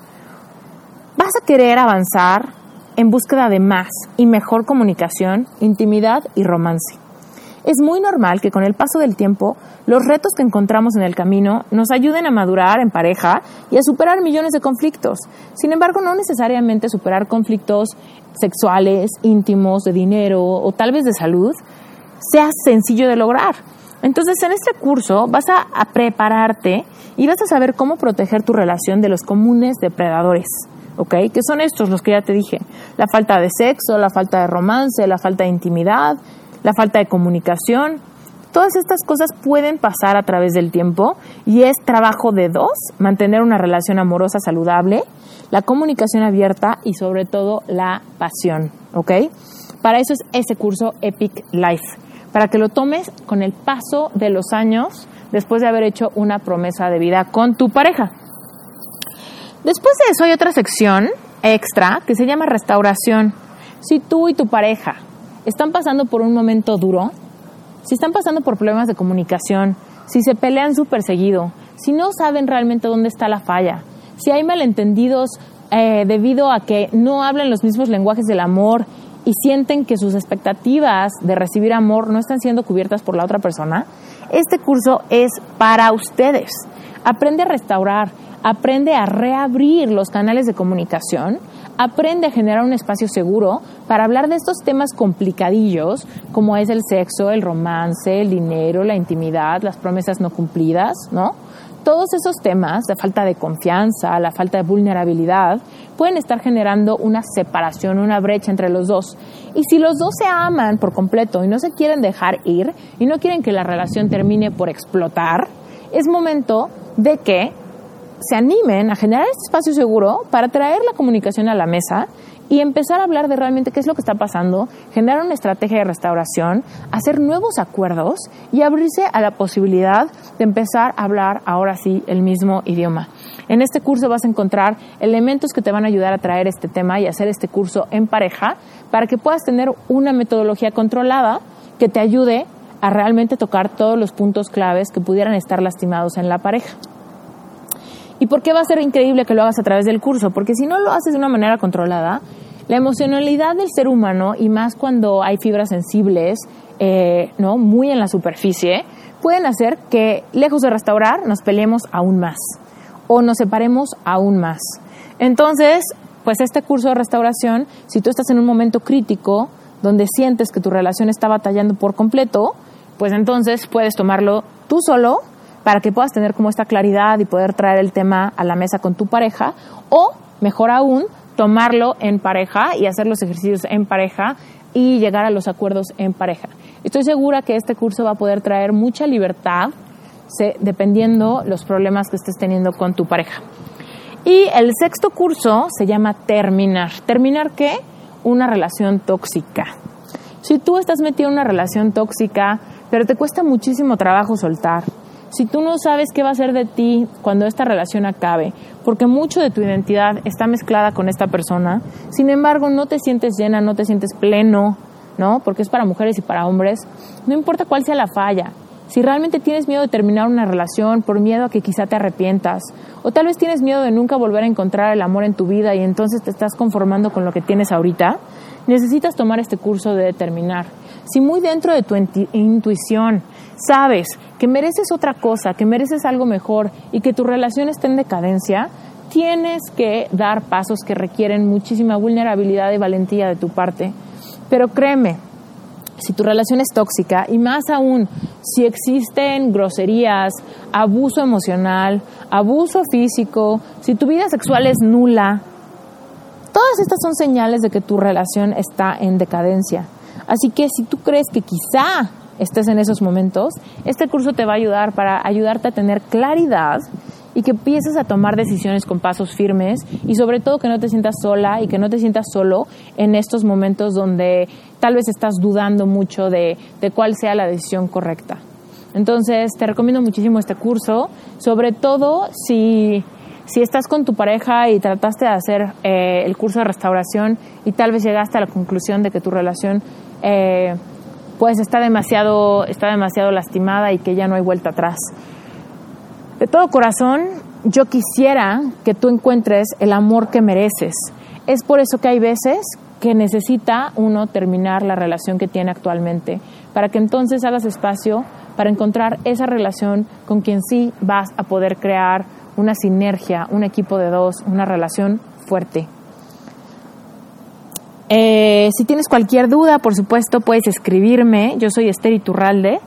vas a querer avanzar en búsqueda de más y mejor comunicación, intimidad y romance. Es muy normal que con el paso del tiempo los retos que encontramos en el camino nos ayuden a madurar en pareja y a superar millones de conflictos. Sin embargo, no necesariamente superar conflictos sexuales, íntimos, de dinero o tal vez de salud sea sencillo de lograr. Entonces, en este curso vas a, prepararte y vas a saber cómo proteger tu relación de los comunes depredadores. ¿ok? Que son estos los que ya te dije. La falta de sexo, la falta de romance, la falta de intimidad, la falta de comunicación. Todas estas cosas pueden pasar a través del tiempo y es trabajo de dos mantener una relación amorosa saludable, la comunicación abierta y sobre todo la pasión, ¿ok? Para eso es ese curso Epic Life, para que lo tomes con el paso de los años después de haber hecho una promesa de vida con tu pareja. Después de eso hay otra sección extra que se llama restauración. Si tú y tu pareja están pasando por un momento duro, si están pasando por problemas de comunicación, si se pelean súper seguido, si no saben realmente dónde está la falla, si hay malentendidos eh, debido a que no hablan los mismos lenguajes del amor y sienten que sus expectativas de recibir amor no están siendo cubiertas por la otra persona, este curso es para ustedes. Aprende a restaurar, aprende a reabrir los canales de comunicación, aprende a generar un espacio seguro para hablar de estos temas complicadillos como es el sexo, el romance, el dinero, la intimidad, las promesas no cumplidas, ¿no? Todos esos temas, la falta de confianza, la falta de vulnerabilidad, pueden estar generando una separación, una brecha entre los dos. Y si los dos se aman por completo y no se quieren dejar ir y no quieren que la relación termine por explotar, es momento de que se animen a generar este espacio seguro para traer la comunicación a la mesa y empezar a hablar de realmente qué es lo que está pasando, generar una estrategia de restauración, hacer nuevos acuerdos y abrirse a la posibilidad de empezar a hablar ahora sí el mismo idioma. En este curso vas a encontrar elementos que te van a ayudar a traer este tema y hacer este curso en pareja para que puedas tener una metodología controlada que te ayude a realmente tocar todos los puntos claves que pudieran estar lastimados en la pareja. ¿Y por qué va a ser increíble que lo hagas a través del curso? Porque si no lo haces de una manera controlada, la emocionalidad del ser humano, y más cuando hay fibras sensibles, eh, ¿no? Muy en la superficie, pueden hacer que, lejos de restaurar, nos peleemos aún más o nos separemos aún más. Entonces, pues este curso de restauración, si tú estás en un momento crítico donde sientes que tu relación está batallando por completo, pues entonces puedes tomarlo tú solo para que puedas tener como esta claridad y poder traer el tema a la mesa con tu pareja o, mejor aún, tomarlo en pareja y hacer los ejercicios en pareja y llegar a los acuerdos en pareja. Estoy segura que este curso va a poder traer mucha libertad dependiendo los problemas que estés teniendo con tu pareja. Y el sexto curso se llama Terminar. ¿Terminar qué? Una relación tóxica. Si tú estás metido en una relación tóxica, pero te cuesta muchísimo trabajo soltar, si tú no sabes qué va a ser de ti cuando esta relación acabe, porque mucho de tu identidad está mezclada con esta persona, sin embargo no te sientes llena, no te sientes pleno, ¿no? Porque es para mujeres y para hombres, no importa cuál sea la falla. Si realmente tienes miedo de terminar una relación por miedo a que quizá te arrepientas, o tal vez tienes miedo de nunca volver a encontrar el amor en tu vida y entonces te estás conformando con lo que tienes ahorita, necesitas tomar este curso de determinar. Si muy dentro de tu intuición sabes que mereces otra cosa, que mereces algo mejor y que tu relación está en decadencia, tienes que dar pasos que requieren muchísima vulnerabilidad y valentía de tu parte. Pero créeme, si tu relación es tóxica y más aún si existen groserías, abuso emocional, abuso físico, si tu vida sexual es nula, todas estas son señales de que tu relación está en decadencia. Así que si tú crees que quizá estés en esos momentos, este curso te va a ayudar para ayudarte a tener claridad y que empieces a tomar decisiones con pasos firmes y sobre todo que no te sientas sola y que no te sientas solo en estos momentos donde tal vez estás dudando mucho de, cuál sea la decisión correcta. Entonces te recomiendo muchísimo este curso, sobre todo si, si estás con tu pareja y trataste de hacer eh, el curso de restauración y tal vez llegaste a la conclusión de que tu relación eh, pues está demasiado, está demasiado lastimada y que ya no hay vuelta atrás. De todo corazón, yo quisiera que tú encuentres el amor que mereces. Es por eso que hay veces que necesita uno terminar la relación que tiene actualmente, para que entonces hagas espacio para encontrar esa relación con quien sí vas a poder crear una sinergia, un equipo de dos, una relación fuerte. Eh, si tienes cualquier duda, por supuesto, puedes escribirme. Yo soy Esther Iturralde.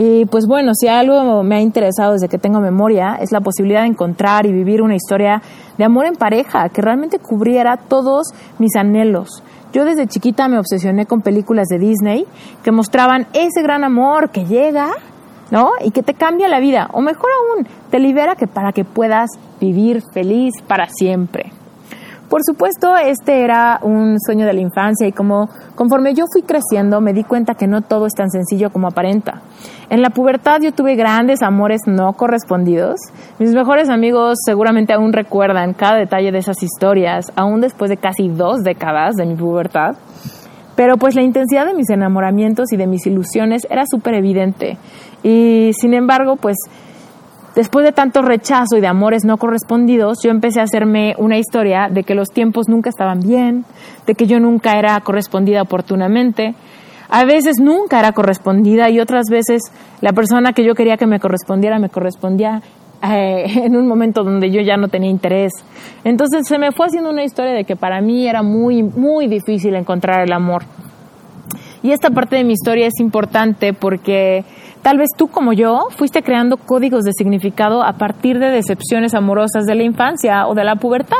Y pues bueno, si algo me ha interesado desde que tengo memoria es la posibilidad de encontrar y vivir una historia de amor en pareja que realmente cubriera todos mis anhelos. Yo desde chiquita me obsesioné con películas de Disney que mostraban ese gran amor que llega, ¿no? Y que te cambia la vida, o mejor aún, te libera que para que puedas vivir feliz para siempre. Por supuesto, este era un sueño de la infancia y como conforme yo fui creciendo me di cuenta que no todo es tan sencillo como aparenta. En la pubertad yo tuve grandes amores no correspondidos. Mis mejores amigos seguramente aún recuerdan cada detalle de esas historias, aún después de casi dos décadas de mi pubertad. Pero pues la intensidad de mis enamoramientos y de mis ilusiones era súper evidente. Y sin embargo, pues Después de tanto rechazo y de amores no correspondidos, yo empecé a hacerme una historia de que los tiempos nunca estaban bien, de que yo nunca era correspondida oportunamente. A veces nunca era correspondida y otras veces la persona que yo quería que me correspondiera me correspondía eh, en un momento donde yo ya no tenía interés. Entonces se me fue haciendo una historia de que para mí era muy, muy difícil encontrar el amor. Y esta parte de mi historia es importante porque tal vez tú como yo fuiste creando códigos de significado a partir de decepciones amorosas de la infancia o de la pubertad,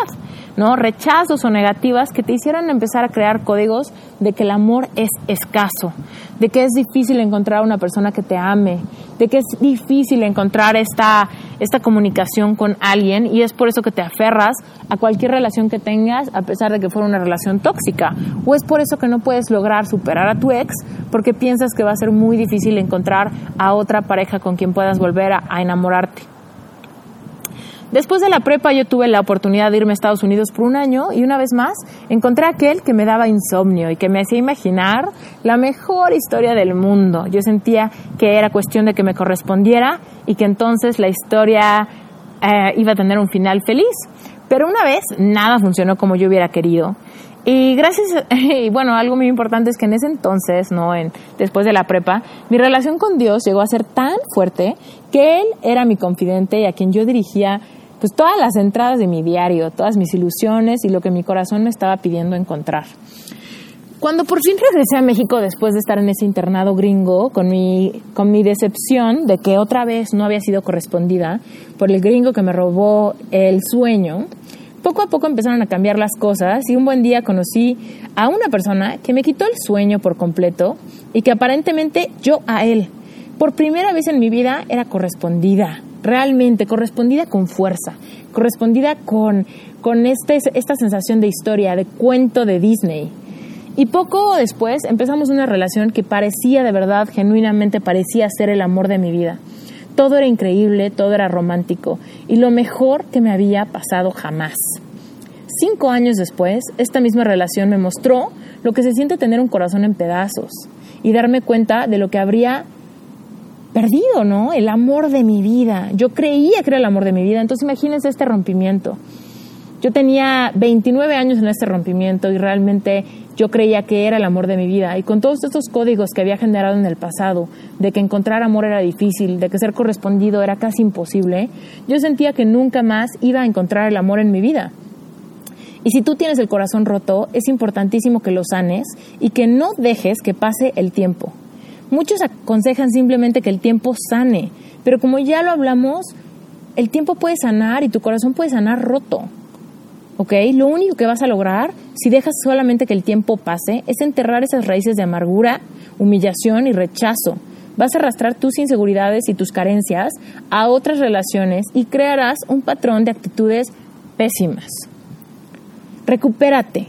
¿no? Rechazos o negativas que te hicieran empezar a crear códigos de que el amor es escaso, de que es difícil encontrar una persona que te ame, de que es difícil encontrar esta, esta comunicación con alguien y es por eso que te aferras a cualquier relación que tengas a pesar de que fuera una relación tóxica. O es por eso que no puedes lograr superar a tu ex porque piensas que va a ser muy difícil encontrar a otra pareja con quien puedas volver a enamorarte. Después de la prepa yo tuve la oportunidad de irme a Estados Unidos por un año y una vez más encontré aquel que me daba insomnio y que me hacía imaginar la mejor historia del mundo. Yo sentía que era cuestión de que me correspondiera y que entonces la historia eh, iba a tener un final feliz. Pero una vez nada funcionó como yo hubiera querido. Y gracias, y bueno, algo muy importante es que en ese entonces, no, en, después de la prepa, mi relación con Dios llegó a ser tan fuerte que Él era mi confidente y a quien yo dirigía pues todas las entradas de mi diario, todas mis ilusiones y lo que mi corazón me estaba pidiendo encontrar. Cuando por fin regresé a México después de estar en ese internado gringo, con mi, con mi decepción de que otra vez no había sido correspondida por el gringo que me robó el sueño, poco a poco empezaron a cambiar las cosas y un buen día conocí a una persona que me quitó el sueño por completo y que aparentemente yo a él, por primera vez en mi vida, era correspondida realmente correspondida con fuerza, correspondida con, con este, esta sensación de historia, de cuento de Disney. Y poco después empezamos una relación que parecía de verdad, genuinamente parecía ser el amor de mi vida. Todo era increíble, todo era romántico y lo mejor que me había pasado jamás. Cinco años después, esta misma relación me mostró lo que se siente tener un corazón en pedazos y darme cuenta de lo que habría perdido, ¿no? El amor de mi vida. Yo creía que era el amor de mi vida. Entonces imagínense este rompimiento. Yo tenía 29 años en este rompimiento y realmente yo creía que era el amor de mi vida. Y con todos estos códigos que había generado en el pasado, de que encontrar amor era difícil, de que ser correspondido era casi imposible, yo sentía que nunca más iba a encontrar el amor en mi vida. Y si tú tienes el corazón roto, es importantísimo que lo sanes y que no dejes que pase el tiempo. Muchos aconsejan simplemente que el tiempo sane, pero como ya lo hablamos, el tiempo puede sanar y tu corazón puede sanar roto. ¿Ok? Lo único que vas a lograr si dejas solamente que el tiempo pase es enterrar esas raíces de amargura, humillación y rechazo. Vas a arrastrar tus inseguridades y tus carencias a otras relaciones y crearás un patrón de actitudes pésimas. Recupérate,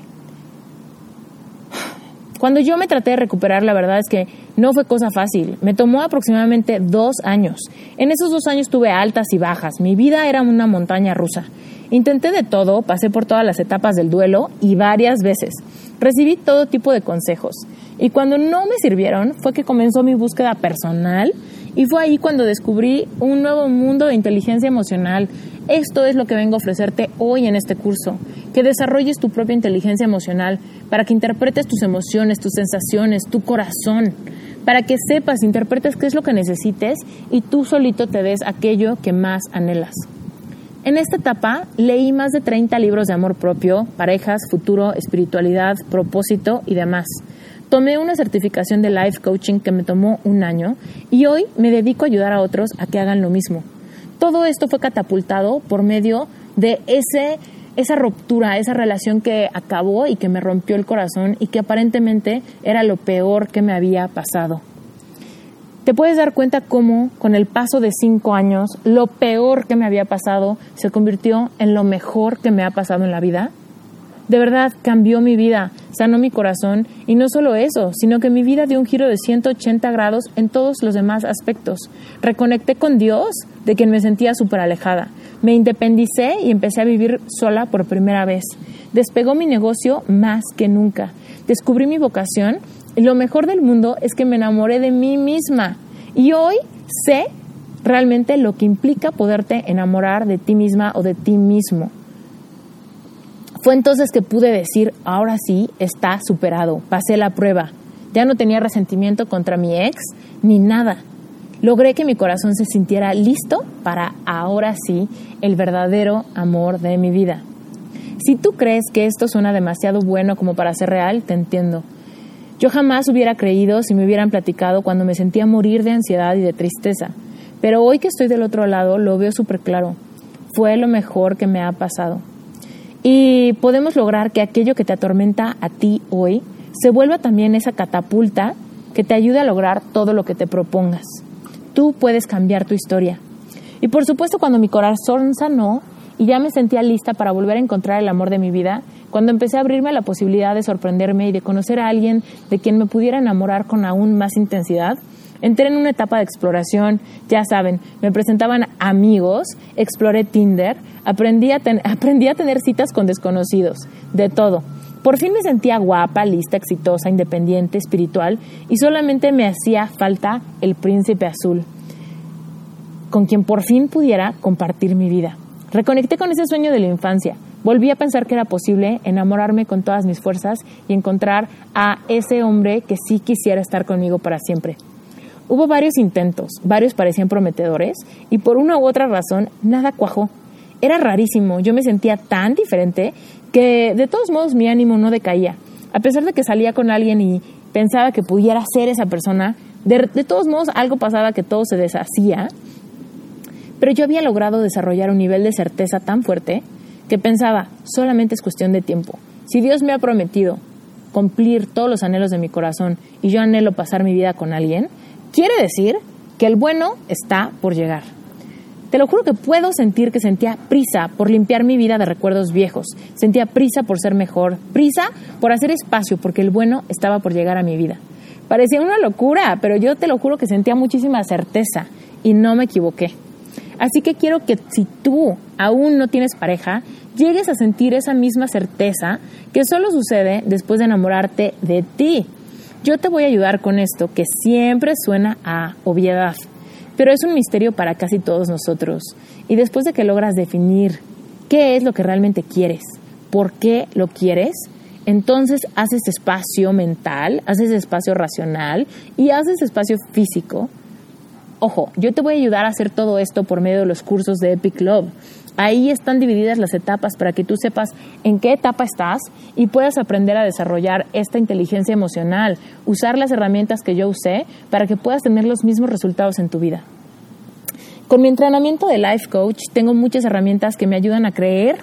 cuando yo me traté de recuperar, la verdad es que no fue cosa fácil. Me tomó aproximadamente dos años. En esos dos años tuve altas y bajas. Mi vida era una montaña rusa. Intenté de todo, pasé por todas las etapas del duelo y varias veces. Recibí todo tipo de consejos. Y cuando no me sirvieron fue que comenzó mi búsqueda personal y fue ahí cuando descubrí un nuevo mundo de inteligencia emocional. Esto es lo que vengo a ofrecerte hoy en este curso, que desarrolles tu propia inteligencia emocional para que interpretes tus emociones, tus sensaciones, tu corazón, para que sepas, interpretes qué es lo que necesites y tú solito te des aquello que más anhelas. En esta etapa leí más de 30 libros de amor propio, parejas, futuro, espiritualidad, propósito y demás. Tomé una certificación de life coaching que me tomó un año y hoy me dedico a ayudar a otros a que hagan lo mismo. Todo esto fue catapultado por medio de ese, esa ruptura, esa relación que acabó y que me rompió el corazón y que aparentemente era lo peor que me había pasado. Te puedes dar cuenta cómo con el paso de cinco años lo peor que me había pasado se convirtió en lo mejor que me ha pasado en la vida. De verdad, cambió mi vida, sanó mi corazón y no solo eso, sino que mi vida dio un giro de 180 grados en todos los demás aspectos. Reconecté con Dios, de quien me sentía súper alejada. Me independicé y empecé a vivir sola por primera vez. Despegó mi negocio más que nunca. Descubrí mi vocación y lo mejor del mundo es que me enamoré de mí misma. Y hoy sé realmente lo que implica poderte enamorar de ti misma o de ti mismo. Fue entonces que pude decir, ahora sí, está superado, pasé la prueba. Ya no tenía resentimiento contra mi ex ni nada. Logré que mi corazón se sintiera listo para ahora sí el verdadero amor de mi vida. Si tú crees que esto suena demasiado bueno como para ser real, te entiendo. Yo jamás hubiera creído si me hubieran platicado cuando me sentía morir de ansiedad y de tristeza. Pero hoy que estoy del otro lado lo veo súper claro. Fue lo mejor que me ha pasado. Y podemos lograr que aquello que te atormenta a ti hoy se vuelva también esa catapulta que te ayude a lograr todo lo que te propongas. Tú puedes cambiar tu historia. Y por supuesto cuando mi corazón sanó y ya me sentía lista para volver a encontrar el amor de mi vida, cuando empecé a abrirme a la posibilidad de sorprenderme y de conocer a alguien de quien me pudiera enamorar con aún más intensidad, Entré en una etapa de exploración, ya saben, me presentaban amigos, exploré Tinder, aprendí a, a tener citas con desconocidos, de todo. Por fin me sentía guapa, lista, exitosa, independiente, espiritual y solamente me hacía falta el príncipe azul, con quien por fin pudiera compartir mi vida. Reconecté con ese sueño de la infancia. Volví a pensar que era posible enamorarme con todas mis fuerzas y encontrar a ese hombre que sí quisiera estar conmigo para siempre. Hubo varios intentos, varios parecían prometedores y por una u otra razón nada cuajó. Era rarísimo, yo me sentía tan diferente que de todos modos mi ánimo no decaía. A pesar de que salía con alguien y pensaba que pudiera ser esa persona, de, de todos modos algo pasaba que todo se deshacía. Pero yo había logrado desarrollar un nivel de certeza tan fuerte que pensaba, solamente es cuestión de tiempo. Si Dios me ha prometido cumplir todos los anhelos de mi corazón y yo anhelo pasar mi vida con alguien, Quiere decir que el bueno está por llegar. Te lo juro que puedo sentir que sentía prisa por limpiar mi vida de recuerdos viejos, sentía prisa por ser mejor, prisa por hacer espacio porque el bueno estaba por llegar a mi vida. Parecía una locura, pero yo te lo juro que sentía muchísima certeza y no me equivoqué. Así que quiero que si tú aún no tienes pareja, llegues a sentir esa misma certeza que solo sucede después de enamorarte de ti. Yo te voy a ayudar con esto que siempre suena a obviedad, pero es un misterio para casi todos nosotros. Y después de que logras definir qué es lo que realmente quieres, por qué lo quieres, entonces haces espacio mental, haces espacio racional y haces espacio físico. Ojo, yo te voy a ayudar a hacer todo esto por medio de los cursos de Epic Love. Ahí están divididas las etapas para que tú sepas en qué etapa estás y puedas aprender a desarrollar esta inteligencia emocional, usar las herramientas que yo usé para que puedas tener los mismos resultados en tu vida. Con mi entrenamiento de Life Coach tengo muchas herramientas que me ayudan a creer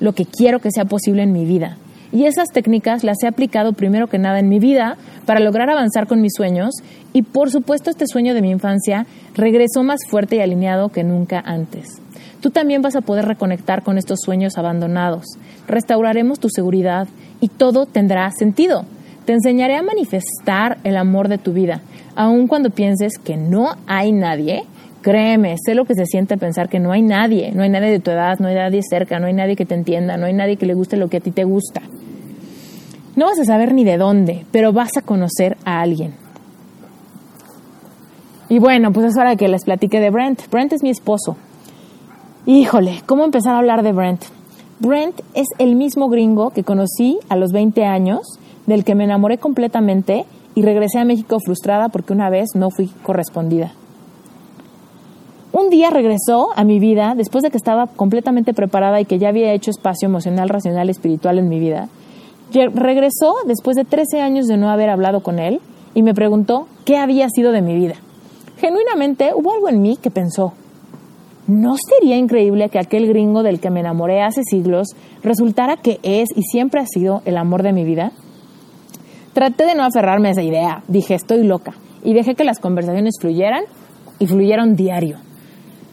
lo que quiero que sea posible en mi vida. Y esas técnicas las he aplicado primero que nada en mi vida para lograr avanzar con mis sueños y por supuesto este sueño de mi infancia regresó más fuerte y alineado que nunca antes tú también vas a poder reconectar con estos sueños abandonados. Restauraremos tu seguridad y todo tendrá sentido. Te enseñaré a manifestar el amor de tu vida, aun cuando pienses que no hay nadie. Créeme, sé lo que se siente pensar que no hay nadie, no hay nadie de tu edad, no hay nadie cerca, no hay nadie que te entienda, no hay nadie que le guste lo que a ti te gusta. No vas a saber ni de dónde, pero vas a conocer a alguien. Y bueno, pues es hora de que les platique de Brent. Brent es mi esposo. Híjole, ¿cómo empezar a hablar de Brent? Brent es el mismo gringo que conocí a los 20 años, del que me enamoré completamente y regresé a México frustrada porque una vez no fui correspondida. Un día regresó a mi vida después de que estaba completamente preparada y que ya había hecho espacio emocional, racional espiritual en mi vida. Regresó después de 13 años de no haber hablado con él y me preguntó qué había sido de mi vida. Genuinamente hubo algo en mí que pensó, ¿No sería increíble que aquel gringo del que me enamoré hace siglos resultara que es y siempre ha sido el amor de mi vida? Traté de no aferrarme a esa idea, dije estoy loca, y dejé que las conversaciones fluyeran y fluyeron diario.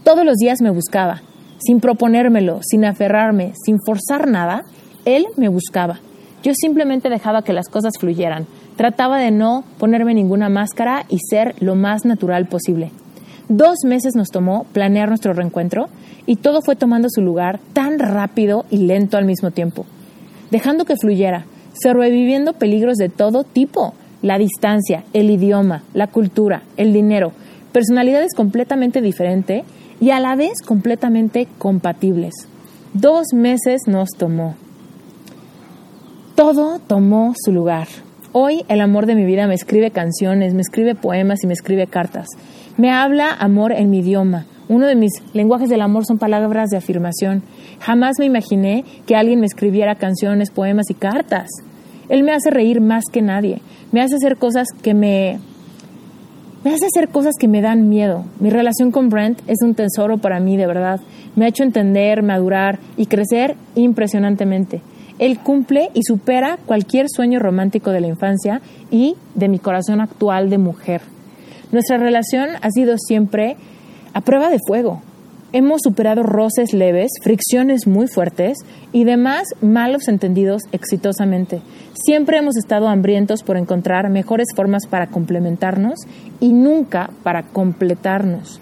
Todos los días me buscaba, sin proponérmelo, sin aferrarme, sin forzar nada, él me buscaba. Yo simplemente dejaba que las cosas fluyeran, trataba de no ponerme ninguna máscara y ser lo más natural posible. Dos meses nos tomó planear nuestro reencuentro y todo fue tomando su lugar tan rápido y lento al mismo tiempo, dejando que fluyera, sobreviviendo peligros de todo tipo, la distancia, el idioma, la cultura, el dinero, personalidades completamente diferentes y a la vez completamente compatibles. Dos meses nos tomó. Todo tomó su lugar. Hoy el amor de mi vida me escribe canciones, me escribe poemas y me escribe cartas. Me habla amor en mi idioma. Uno de mis lenguajes del amor son palabras de afirmación. Jamás me imaginé que alguien me escribiera canciones, poemas y cartas. Él me hace reír más que nadie. Me hace hacer cosas que me me hace hacer cosas que me dan miedo. Mi relación con Brent es un tesoro para mí, de verdad. Me ha hecho entender, madurar y crecer impresionantemente. Él cumple y supera cualquier sueño romántico de la infancia y de mi corazón actual de mujer. Nuestra relación ha sido siempre a prueba de fuego. Hemos superado roces leves, fricciones muy fuertes y demás malos entendidos exitosamente. Siempre hemos estado hambrientos por encontrar mejores formas para complementarnos y nunca para completarnos.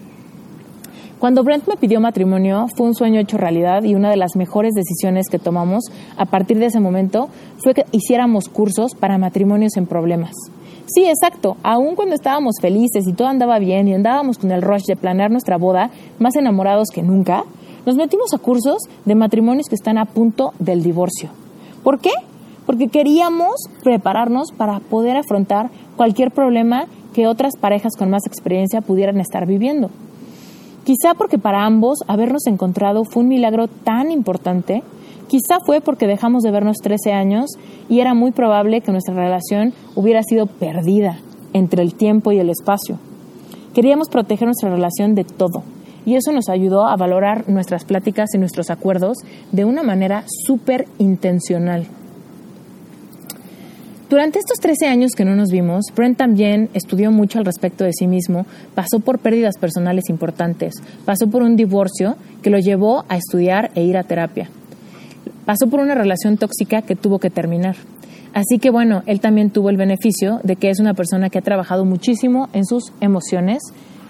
Cuando Brent me pidió matrimonio fue un sueño hecho realidad y una de las mejores decisiones que tomamos a partir de ese momento fue que hiciéramos cursos para matrimonios en problemas. Sí, exacto, aún cuando estábamos felices y todo andaba bien y andábamos con el rush de planear nuestra boda, más enamorados que nunca, nos metimos a cursos de matrimonios que están a punto del divorcio. ¿Por qué? Porque queríamos prepararnos para poder afrontar cualquier problema que otras parejas con más experiencia pudieran estar viviendo. Quizá porque para ambos habernos encontrado fue un milagro tan importante, quizá fue porque dejamos de vernos 13 años y era muy probable que nuestra relación hubiera sido perdida entre el tiempo y el espacio. Queríamos proteger nuestra relación de todo y eso nos ayudó a valorar nuestras pláticas y nuestros acuerdos de una manera súper intencional. Durante estos 13 años que no nos vimos, Brent también estudió mucho al respecto de sí mismo, pasó por pérdidas personales importantes, pasó por un divorcio que lo llevó a estudiar e ir a terapia, pasó por una relación tóxica que tuvo que terminar. Así que bueno, él también tuvo el beneficio de que es una persona que ha trabajado muchísimo en sus emociones,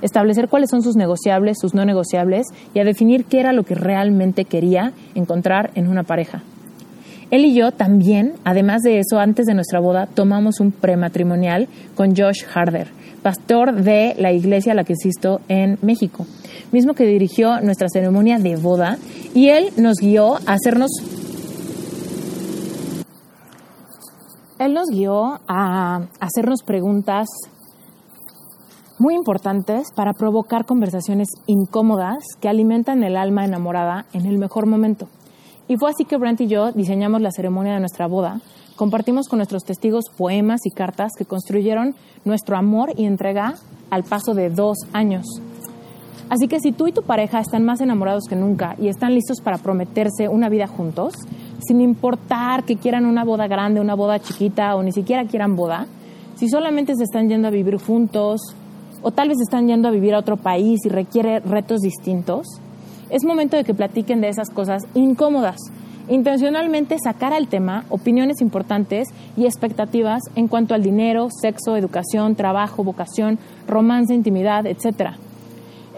establecer cuáles son sus negociables, sus no negociables y a definir qué era lo que realmente quería encontrar en una pareja. Él y yo también, además de eso, antes de nuestra boda, tomamos un prematrimonial con Josh Harder, pastor de la iglesia a la que asisto en México, mismo que dirigió nuestra ceremonia de boda, y él nos guió a hacernos... Él nos guió a hacernos preguntas muy importantes para provocar conversaciones incómodas que alimentan el alma enamorada en el mejor momento. Y fue así que Brent y yo diseñamos la ceremonia de nuestra boda. Compartimos con nuestros testigos poemas y cartas que construyeron nuestro amor y entrega al paso de dos años. Así que si tú y tu pareja están más enamorados que nunca y están listos para prometerse una vida juntos, sin importar que quieran una boda grande, una boda chiquita o ni siquiera quieran boda, si solamente se están yendo a vivir juntos o tal vez están yendo a vivir a otro país y requiere retos distintos, es momento de que platiquen de esas cosas incómodas. Intencionalmente sacar al tema opiniones importantes y expectativas en cuanto al dinero, sexo, educación, trabajo, vocación, romance, intimidad, etc.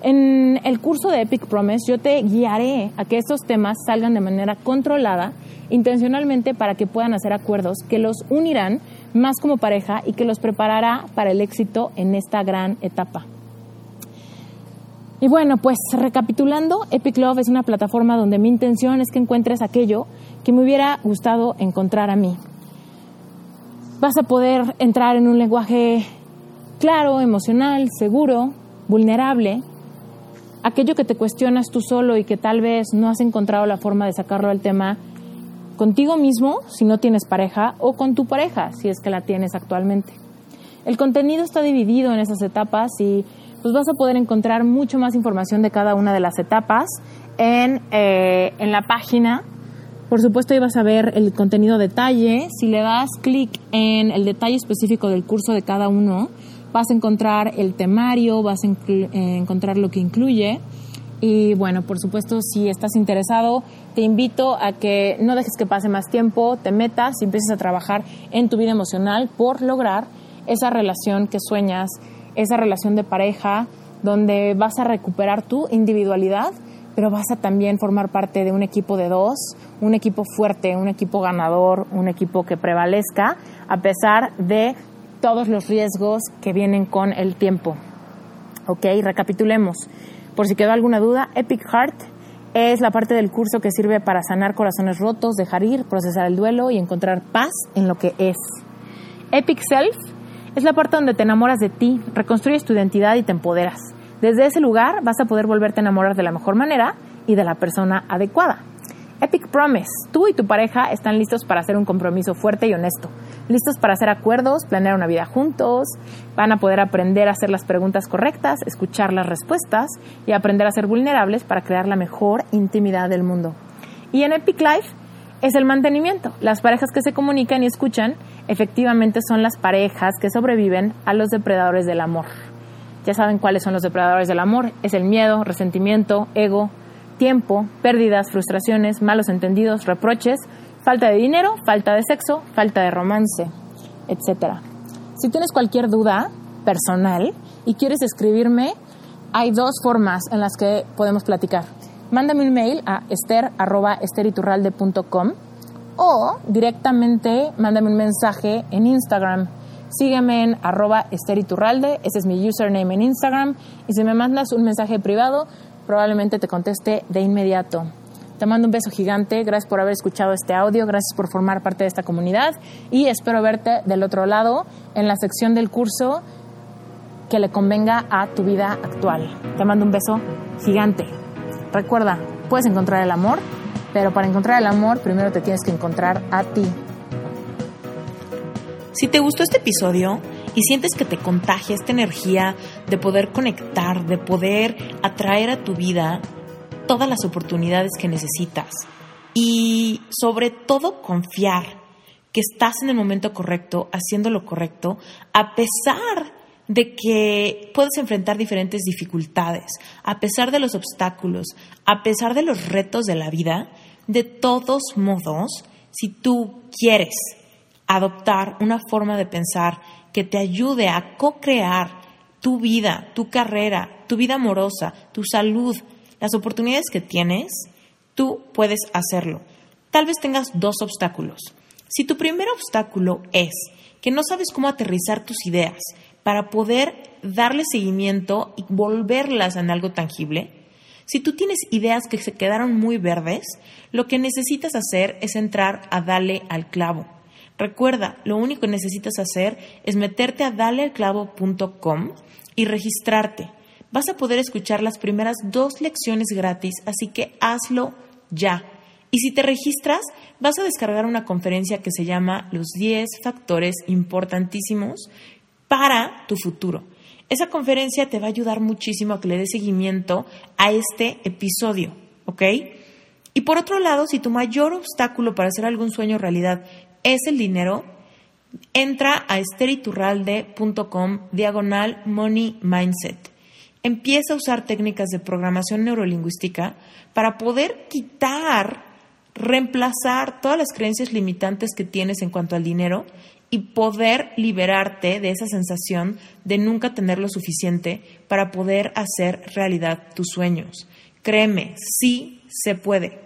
En el curso de Epic Promise yo te guiaré a que estos temas salgan de manera controlada, intencionalmente para que puedan hacer acuerdos que los unirán más como pareja y que los preparará para el éxito en esta gran etapa. Y bueno, pues recapitulando, Epic Love es una plataforma donde mi intención es que encuentres aquello que me hubiera gustado encontrar a mí. Vas a poder entrar en un lenguaje claro, emocional, seguro, vulnerable, aquello que te cuestionas tú solo y que tal vez no has encontrado la forma de sacarlo al tema contigo mismo si no tienes pareja o con tu pareja si es que la tienes actualmente. El contenido está dividido en esas etapas y pues vas a poder encontrar mucho más información de cada una de las etapas en, eh, en la página. Por supuesto, ahí vas a ver el contenido detalle. Si le das clic en el detalle específico del curso de cada uno, vas a encontrar el temario, vas a eh, encontrar lo que incluye. Y bueno, por supuesto, si estás interesado, te invito a que no dejes que pase más tiempo, te metas y empieces a trabajar en tu vida emocional por lograr esa relación que sueñas esa relación de pareja donde vas a recuperar tu individualidad, pero vas a también formar parte de un equipo de dos, un equipo fuerte, un equipo ganador, un equipo que prevalezca a pesar de todos los riesgos que vienen con el tiempo. Ok, recapitulemos. Por si quedó alguna duda, Epic Heart es la parte del curso que sirve para sanar corazones rotos, dejar ir, procesar el duelo y encontrar paz en lo que es. Epic Self es la parte donde te enamoras de ti, reconstruyes tu identidad y te empoderas. Desde ese lugar vas a poder volverte a enamorar de la mejor manera y de la persona adecuada. Epic Promise. Tú y tu pareja están listos para hacer un compromiso fuerte y honesto. Listos para hacer acuerdos, planear una vida juntos. Van a poder aprender a hacer las preguntas correctas, escuchar las respuestas y aprender a ser vulnerables para crear la mejor intimidad del mundo. Y en Epic Life es el mantenimiento. Las parejas que se comunican y escuchan efectivamente son las parejas que sobreviven a los depredadores del amor. Ya saben cuáles son los depredadores del amor. Es el miedo, resentimiento, ego, tiempo, pérdidas, frustraciones, malos entendidos, reproches, falta de dinero, falta de sexo, falta de romance, etc. Si tienes cualquier duda personal y quieres escribirme, hay dos formas en las que podemos platicar. Mándame un mail a ester.esteriturralde.com o directamente mándame un mensaje en Instagram. Sígueme en arroba esteriturralde, ese es mi username en Instagram. Y si me mandas un mensaje privado, probablemente te conteste de inmediato. Te mando un beso gigante, gracias por haber escuchado este audio, gracias por formar parte de esta comunidad y espero verte del otro lado en la sección del curso que le convenga a tu vida actual. Te mando un beso gigante. Recuerda, puedes encontrar el amor, pero para encontrar el amor primero te tienes que encontrar a ti. Si te gustó este episodio, y sientes que te contagia esta energía de poder conectar, de poder atraer a tu vida todas las oportunidades que necesitas. Y sobre todo confiar que estás en el momento correcto, haciendo lo correcto, a pesar de que puedes enfrentar diferentes dificultades, a pesar de los obstáculos, a pesar de los retos de la vida, de todos modos, si tú quieres adoptar una forma de pensar que te ayude a co-crear tu vida, tu carrera, tu vida amorosa, tu salud, las oportunidades que tienes, tú puedes hacerlo. Tal vez tengas dos obstáculos. Si tu primer obstáculo es que no sabes cómo aterrizar tus ideas para poder darle seguimiento y volverlas en algo tangible, si tú tienes ideas que se quedaron muy verdes, lo que necesitas hacer es entrar a darle al clavo Recuerda, lo único que necesitas hacer es meterte a dalealclavo.com y registrarte. Vas a poder escuchar las primeras dos lecciones gratis, así que hazlo ya. Y si te registras, vas a descargar una conferencia que se llama Los 10 factores importantísimos para tu futuro. Esa conferencia te va a ayudar muchísimo a que le des seguimiento a este episodio, ¿ok? Y por otro lado, si tu mayor obstáculo para hacer algún sueño realidad es el dinero, entra a esteriturralde.com diagonal money mindset. Empieza a usar técnicas de programación neurolingüística para poder quitar, reemplazar todas las creencias limitantes que tienes en cuanto al dinero y poder liberarte de esa sensación de nunca tener lo suficiente para poder hacer realidad tus sueños. Créeme, sí se puede.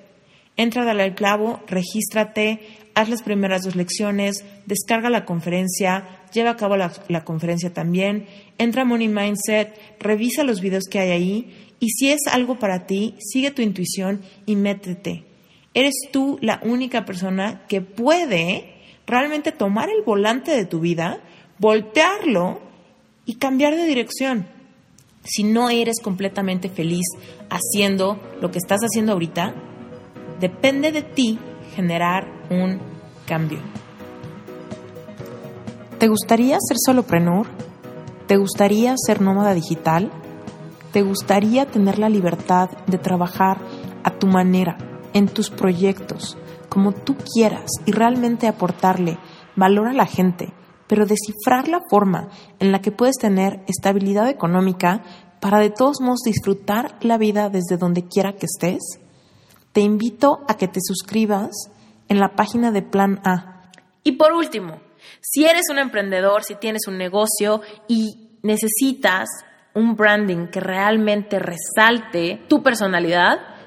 Entra, dale al clavo, regístrate, haz las primeras dos lecciones, descarga la conferencia, lleva a cabo la, conferencia también, entra a Money Mindset, revisa los videos que hay ahí y si es algo para ti, sigue tu intuición y métete. Eres tú la única persona que puede realmente tomar el volante de tu vida, voltearlo y cambiar de dirección. Si no eres completamente feliz haciendo lo que estás haciendo ahorita, depende de ti generar un cambio. ¿Te gustaría ser soloprenur? ¿Te gustaría ser nómada digital? ¿Te gustaría tener la libertad de trabajar a tu manera, en tus proyectos, como tú quieras y realmente aportarle valor a la gente, pero descifrar la forma en la que puedes tener estabilidad económica para de todos modos disfrutar la vida desde donde quiera que estés? Te invito a que te suscribas en la página de Plan A. Y por último, si eres un emprendedor, si tienes un negocio y necesitas un branding que realmente resalte tu personalidad,